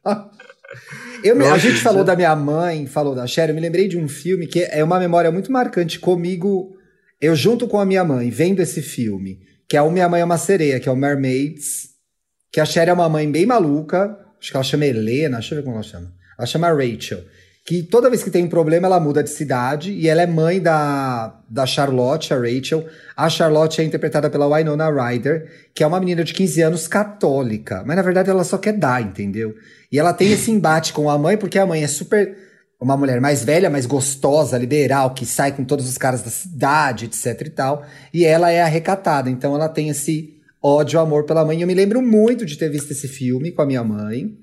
Eu, Nossa, a gente falou da minha mãe, falou da Cher, eu me lembrei de um filme que é uma memória muito marcante comigo eu junto com a minha mãe, vendo esse filme, que é o Minha Mãe é uma Sereia, que é o Mermaids, que a Sherry é uma mãe bem maluca, acho que ela chama Helena, deixa eu ver como ela chama. Ela chama Rachel. Que toda vez que tem um problema, ela muda de cidade, e ela é mãe da, da Charlotte, a Rachel. A Charlotte é interpretada pela Winona Ryder, que é uma menina de 15 anos católica. Mas na verdade ela só quer dar, entendeu? E ela tem esse embate com a mãe, porque a mãe é super uma mulher mais velha, mais gostosa, liberal, que sai com todos os caras da cidade, etc e tal. E ela é a recatada, então ela tem esse ódio, amor pela mãe. Eu me lembro muito de ter visto esse filme com a minha mãe.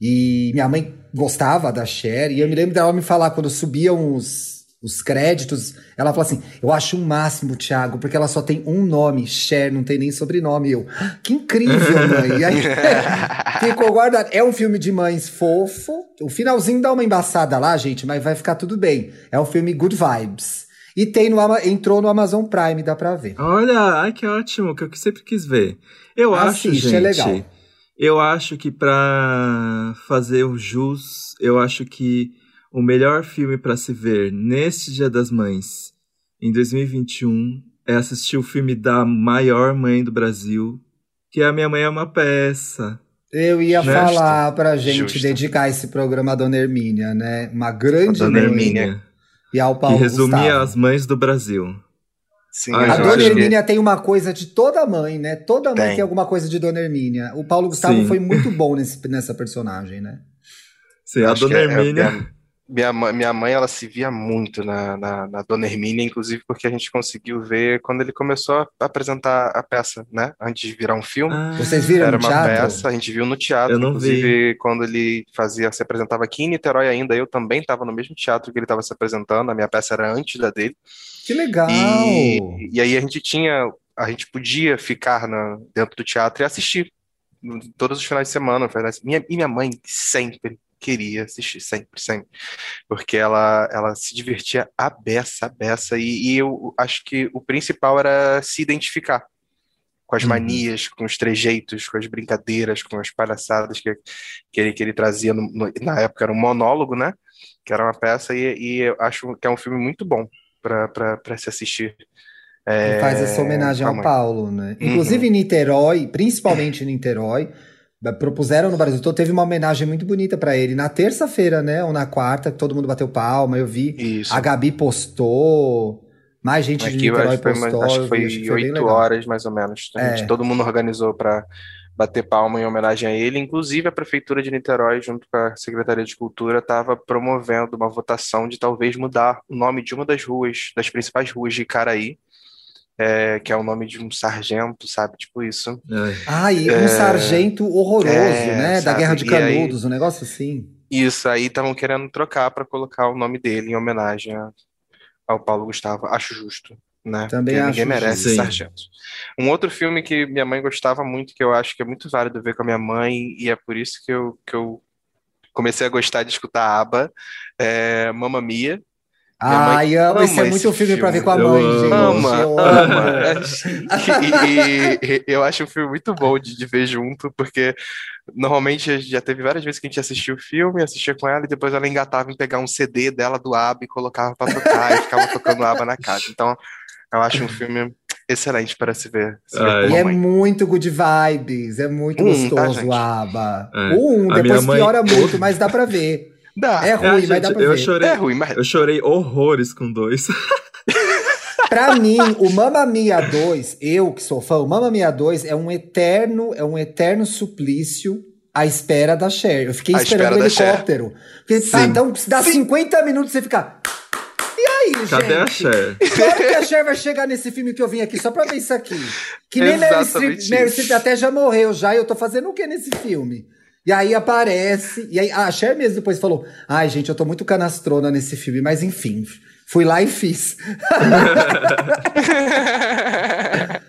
E minha mãe gostava da Cher, e eu me lembro dela me falar quando subiam os os créditos, ela fala assim: Eu acho o um máximo, Thiago, porque ela só tem um nome, Cher, não tem nem sobrenome. Eu, ah, que incrível, mãe. E aí (laughs) ficou guardado. É um filme de mães fofo. O finalzinho dá uma embaçada lá, gente, mas vai ficar tudo bem. É um filme Good Vibes. E tem no, entrou no Amazon Prime, dá pra ver. Olha, ai que ótimo, que eu sempre quis ver. Eu Assiste, acho, gente. É legal. Eu acho que pra fazer o jus, eu acho que o melhor filme para se ver neste Dia das Mães, em 2021, é assistir o filme da maior mãe do Brasil, que é A Minha Mãe é uma Peça. Eu ia Justo. falar pra gente Justo. dedicar esse programa à Dona Hermínia, né? Uma grande a Dona Hermínia. E ao Paulo Que resumia Gustavo. as mães do Brasil. Sim, a Dona Hermínia que... tem uma coisa de toda mãe, né? Toda mãe tem, tem alguma coisa de Dona Hermínia. O Paulo Gustavo Sim. foi muito bom nesse, nessa personagem, né? Sim, a Dona é, é Hermínia. Minha, minha mãe, ela se via muito na, na, na, Dona Hermínia, inclusive porque a gente conseguiu ver quando ele começou a apresentar a peça, né? Antes de virar um filme. Ah, Vocês viram Era no uma teatro? peça, a gente viu no teatro. Eu não inclusive, vi. quando ele fazia, se apresentava aqui em Niterói ainda, eu também estava no mesmo teatro que ele estava se apresentando. A minha peça era antes da dele. Que legal! E, e aí a gente tinha, a gente podia ficar na, dentro do teatro e assistir todos os finais de semana. Minha, e minha mãe sempre queria assistir, sempre, sempre. Porque ela, ela se divertia a beça, a beça. E, e eu acho que o principal era se identificar com as uhum. manias, com os trejeitos, com as brincadeiras, com as palhaçadas que, que, ele, que ele trazia. No, no, na época era um monólogo, né? Que era uma peça, e, e eu acho que é um filme muito bom para se assistir. É, faz essa homenagem ao Paulo, né? Uhum. Inclusive em Niterói, principalmente em Niterói, propuseram no Brasil todo, teve uma homenagem muito bonita para ele na terça-feira, né? Ou na quarta, que todo mundo bateu palma, eu vi. Isso. A Gabi postou, mais gente Aqui, de Niterói foi, postou. Acho que foi oito horas, mais ou menos. É. Gente, todo mundo organizou para bater palma em homenagem a ele. Inclusive, a Prefeitura de Niterói, junto com a Secretaria de Cultura, estava promovendo uma votação de talvez mudar o nome de uma das ruas, das principais ruas de Icaraí, é, que é o nome de um sargento, sabe? Tipo isso. Ah, e um é, sargento horroroso, é, né? Sabe? Da Guerra de Canudos, aí, um negócio assim. Isso, aí estavam querendo trocar para colocar o nome dele em homenagem ao Paulo Gustavo. Acho justo, né? Também Porque acho ninguém merece justo. sargento. Um outro filme que minha mãe gostava muito, que eu acho que é muito válido ver com a minha mãe, e é por isso que eu, que eu comecei a gostar de escutar a ABBA, é Mamma Mia, Ai, amo. Esse é muito filme, filme para ver com a mãe, eu gente. Ama, (laughs) ama. e, e, eu acho um filme muito bom de, de, ver junto, porque normalmente já teve várias vezes que a gente assistia o filme, assistia com ela, e depois ela engatava em pegar um CD dela do ABBA e colocava para tocar, e ficava tocando ABBA na casa. Então, eu acho um filme excelente para se ver. Se ver e é muito good vibes, é muito um, tá, gostoso tá, o ABBA. É. Um, depois mãe... piora muito, mas dá para ver. Dá. É ruim, é, mas dá pra eu ver. Chorei, é ruim, mas... Eu chorei horrores com dois. (laughs) pra mim, o Mamma Mia 2, eu que sou fã, o Mamma Mia 2 é um eterno, é um eterno suplício à espera da Cher. Eu fiquei esperando o helicóptero. Porque, tá, então, dá Sim. 50 minutos você fica. E aí, Cadê gente? a Cher? Claro que a Cher vai chegar nesse filme que eu vim aqui só pra ver isso aqui. Que nem Meryl Streep, Meryl Streep até já morreu já e eu tô fazendo o que nesse filme? E aí aparece. E aí a Cher mesmo depois falou: Ai, gente, eu tô muito canastrona nesse filme, mas enfim. Fui lá e fiz.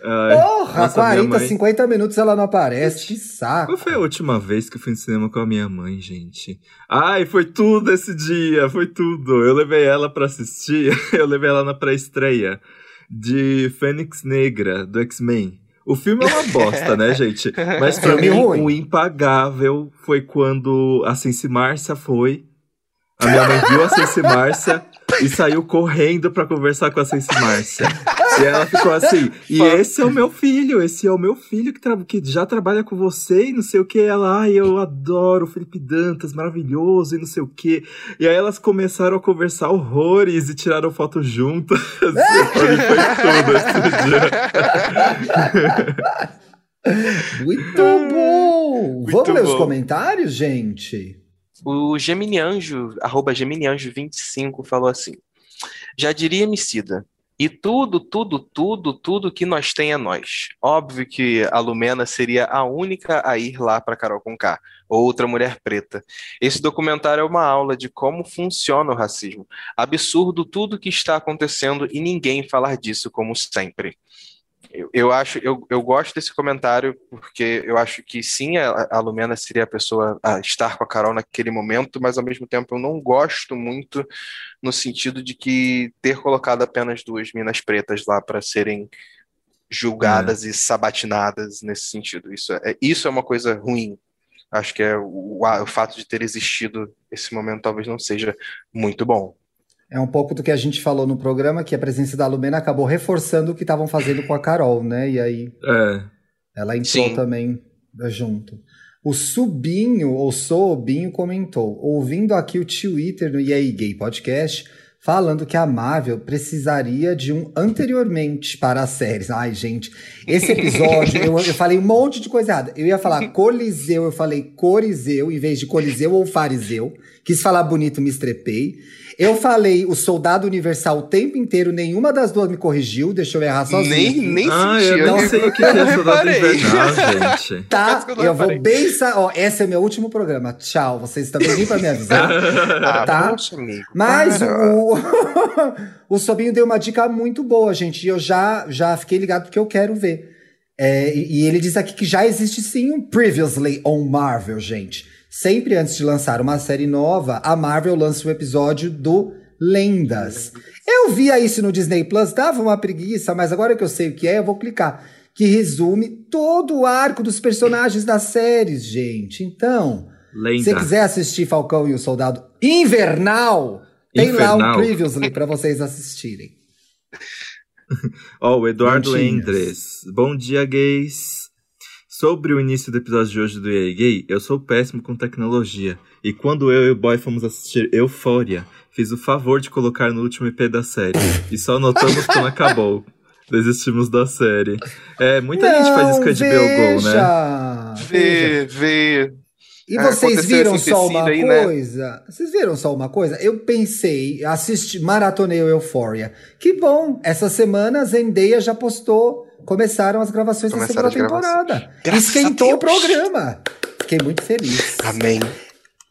Ai, Porra, nossa, 40, mãe... 50 minutos ela não aparece. Que saco. Qual foi a última vez que eu fui no cinema com a minha mãe, gente? Ai, foi tudo esse dia, foi tudo. Eu levei ela para assistir, (laughs) eu levei ela na pré-estreia de Fênix Negra, do X-Men. O filme é uma bosta, né, (laughs) gente? Mas pra mim, ruim. o impagável foi quando a Sense Márcia foi. A minha mãe viu a Sense Márcia e saiu correndo para conversar com a Sense Márcia. E ela ficou assim, e esse é o meu filho, esse é o meu filho que, que já trabalha com você e não sei o que. Ela, ai, eu adoro o Felipe Dantas, maravilhoso e não sei o que. E aí elas começaram a conversar horrores e tiraram foto juntas. (laughs) foi tudo esse dia. Muito bom! Muito Vamos ler bom. os comentários, gente? O Geminianjo, arroba Geminianjo25, falou assim: Já diria Emicida, e tudo, tudo, tudo, tudo que nós tem é nós. Óbvio que a Lumena seria a única a ir lá para Carol Conká, outra mulher preta. Esse documentário é uma aula de como funciona o racismo. Absurdo tudo que está acontecendo e ninguém falar disso como sempre. Eu, eu acho, eu, eu gosto desse comentário porque eu acho que sim, a, a Lumena seria a pessoa a estar com a Carol naquele momento, mas ao mesmo tempo eu não gosto muito no sentido de que ter colocado apenas duas minas pretas lá para serem julgadas é. e sabatinadas nesse sentido. Isso é, isso é uma coisa ruim. Acho que é o, o fato de ter existido esse momento talvez não seja muito bom. É um pouco do que a gente falou no programa, que a presença da Lumena acabou reforçando o que estavam fazendo com a Carol, né? E aí é. ela entrou Sim. também junto. O Subinho, ou Sobinho, comentou: ouvindo aqui o Twitter no EA Gay Podcast, falando que a Marvel precisaria de um anteriormente para as séries. Ai, gente, esse episódio eu, eu falei um monte de coisa errada. Eu ia falar (laughs) Coliseu, eu falei Coriseu em vez de Coliseu ou Fariseu. Quis falar bonito, me estrepei. Eu falei o Soldado Universal o tempo inteiro, nenhuma das duas me corrigiu, deixou eu errar sozinho. Nem, nem ah, senti. Eu não sei o que é Soldado Universal, gente. (laughs) Tá, eu, eu vou bem... Ó, esse é o meu último programa. Tchau, vocês também vêm pra me avisar. (laughs) ah, tá? Poxa, amigo, Mas o... (laughs) o Sobinho deu uma dica muito boa, gente, e eu já, já fiquei ligado porque eu quero ver. É, e ele diz aqui que já existe sim um Previously on Marvel, gente. Sempre antes de lançar uma série nova, a Marvel lança um episódio do Lendas. Eu via isso no Disney Plus, dava uma preguiça, mas agora que eu sei o que é, eu vou clicar. Que resume todo o arco dos personagens das séries, gente. Então, Lenda. se você quiser assistir Falcão e o Soldado Invernal, tem Infernal. lá um Previously para vocês assistirem. (laughs) Ó, oh, o Eduardo Endres. Bom dia, gays. Sobre o início do episódio de hoje do EA Gay, eu sou péssimo com tecnologia. E quando eu e o boy fomos assistir Euphoria, fiz o favor de colocar no último EP da série. e só notamos quando acabou. Desistimos da série. É, muita Não, gente faz isso com a HBO Go, né? Vê, vê. E é, vocês viram só uma aí, né? coisa? Né? Vocês viram só uma coisa? Eu pensei, assisti, maratonei o Euphoria. Que bom, essa semana a Zendaya já postou começaram as gravações começaram da segunda temporada. Esquentou o programa. Fiquei muito feliz. Amém.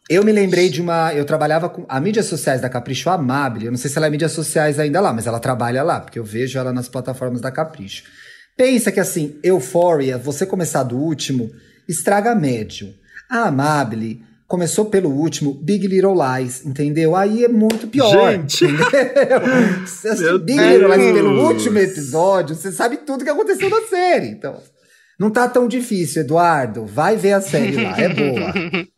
Eu me lembrei de uma. Eu trabalhava com. A mídias sociais da Capricho Amable. Eu não sei se ela é mídias sociais ainda lá, mas ela trabalha lá, porque eu vejo ela nas plataformas da Capricho. Pensa que assim, Euphoria, você começar do último, estraga médio. A Amable começou pelo último Big Little Lies, entendeu? Aí é muito pior. Gente! Entendeu? (laughs) Big Deus. Little Lies pelo último episódio, você sabe tudo que aconteceu na série. Então, não tá tão difícil, Eduardo. Vai ver a série lá, é boa. (laughs)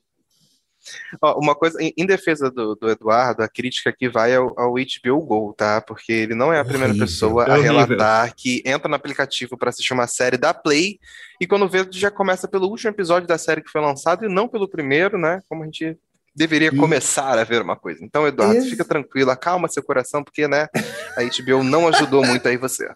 uma coisa, em, defesa do, do, Eduardo, a crítica aqui vai ao, ao HBO Go, tá? Porque ele não é a primeira horrível, pessoa a relatar que entra no aplicativo para assistir uma série da Play e quando vê já começa pelo último episódio da série que foi lançado e não pelo primeiro, né? Como a gente deveria começar a ver uma coisa. Então, Eduardo, fica tranquilo, acalma seu coração, porque, né, a HBO não ajudou muito aí você.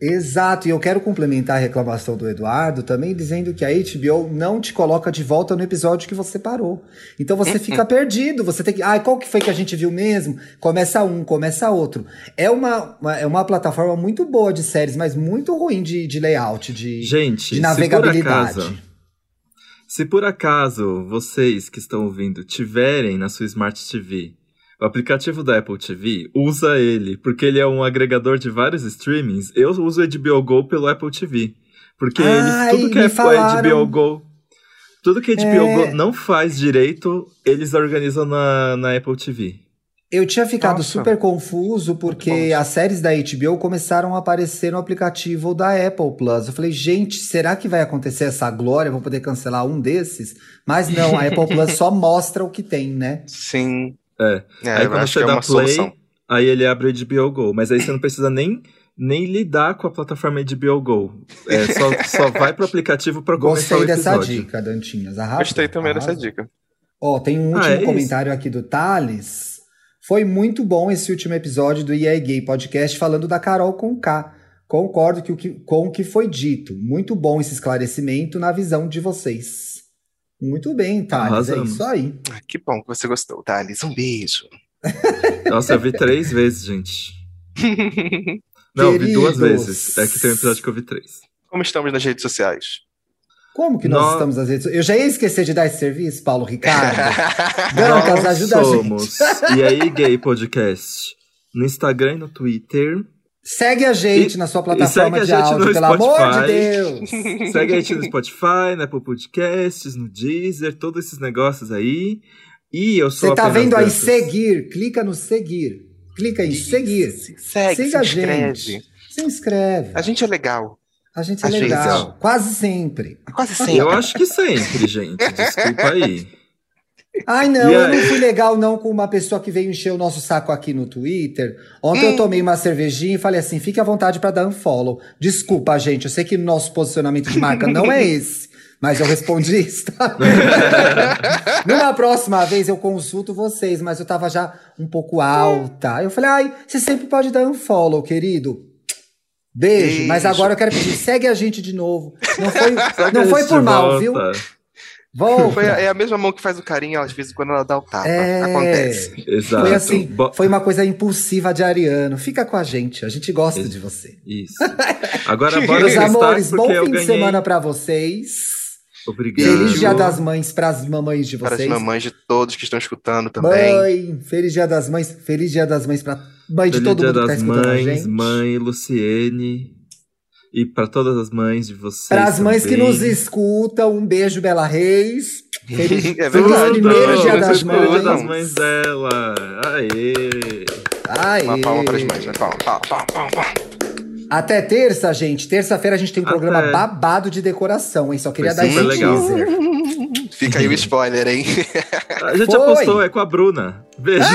Exato, e eu quero complementar a reclamação do Eduardo também dizendo que a HBO não te coloca de volta no episódio que você parou. Então você fica perdido, você tem que. Ah, qual que foi que a gente viu mesmo? Começa um, começa outro. É uma, uma é uma plataforma muito boa de séries, mas muito ruim de, de layout, de, gente, de navegabilidade. Se por, acaso, se por acaso vocês que estão ouvindo tiverem na sua Smart TV o aplicativo da Apple TV, usa ele, porque ele é um agregador de vários streamings. Eu uso o HBO Go pelo Apple TV. Porque Ai, ele, tudo que é HBO Go. Tudo que a HBO é... Go não faz direito, eles organizam na, na Apple TV. Eu tinha ficado Nossa. super confuso porque as séries da HBO começaram a aparecer no aplicativo da Apple Plus. Eu falei, gente, será que vai acontecer essa glória? Vou poder cancelar um desses? Mas não, a Apple Plus (laughs) só mostra o que tem, né? Sim. É. é aí quando você é dá play, solução. aí ele abre o HBO Go. Mas aí você não precisa nem, nem lidar com a plataforma HBO Go. É, só, (laughs) só vai pro aplicativo para começar Gostei dessa dica, Dantinhas. Arrasou, Gostei também arrasou. dessa dica. Ó, tem um último ah, é comentário aqui do Thales. Foi muito bom esse último episódio do EA Gay Podcast falando da Carol com K. Concordo que o que, com o que foi dito. Muito bom esse esclarecimento na visão de vocês. Muito bem, Thales. É isso aí. Ah, que bom que você gostou, Thales. Um beijo. Nossa, eu vi três (laughs) vezes, gente. (laughs) Não, vi duas vezes. É que tem um episódio que eu vi três. Como estamos nas redes sociais? Como que nós, nós... estamos nas redes sociais? Eu já ia esquecer de dar esse serviço, Paulo Ricardo. (laughs) Gancas, ajuda somos. a gente. E aí, Gay Podcast? No Instagram e no Twitter. Segue a gente e, na sua plataforma de áudio, pelo Spotify. amor de Deus. (laughs) Segue a gente no (laughs) Spotify, na Apple Podcasts, no Deezer, todos esses negócios aí. E eu sou Você tá vendo aí seguir? Clica no seguir. Clica em Isso. seguir. Segue, Siga se a gente. Se inscreve. A gente é legal. A gente é Às legal. Vezes. Quase sempre. Quase sempre. Eu acho que sempre, gente. Desculpa aí. (laughs) Ai, não, eu não fui legal não com uma pessoa que veio encher o nosso saco aqui no Twitter. Ontem hum. eu tomei uma cervejinha e falei assim, fique à vontade para dar um follow. Desculpa, gente, eu sei que o nosso posicionamento de marca não é (laughs) esse. Mas eu respondi isso, tá? (laughs) Numa próxima vez eu consulto vocês, mas eu tava já um pouco alta. Eu falei, ai, você sempre pode dar um follow, querido. Beijo. Beijo. Mas agora eu quero pedir, segue a gente de novo. Não foi, (laughs) não foi por mal, viu? Volta. Foi a, é a mesma mão que faz o carinho, às vezes, quando ela dá o tapa. É... Acontece. Exato. Foi assim, Bo... foi uma coisa impulsiva de Ariano. Fica com a gente, a gente gosta Isso. de você. Isso. Agora, (laughs) bora Meus amores, bom fim de semana para vocês. Obrigado. Feliz Dia das Mães para as mamães de vocês. Para as mamães de todos que estão escutando também. Mãe, feliz Dia das Mães. Feliz Dia das Mães para mãe de todo dia mundo que tá escutando mães, a gente. Mãe, Luciene. E para todas as mães de vocês. Para as mães também. que nos escutam, um beijo, Bela Reis. (laughs) Feliz, é feliz primeiro Dia das Mães. das mães dela. Aê! Aê! Uma palma para as mães. Palma, palma, palma, palma. Até terça, gente. Terça-feira a gente tem um Até. programa babado de decoração, hein? Só queria Foi dar esse legal. teaser. (laughs) Fica aí o spoiler, hein? A gente Foi. apostou, é com a Bruna. Beijo, (laughs)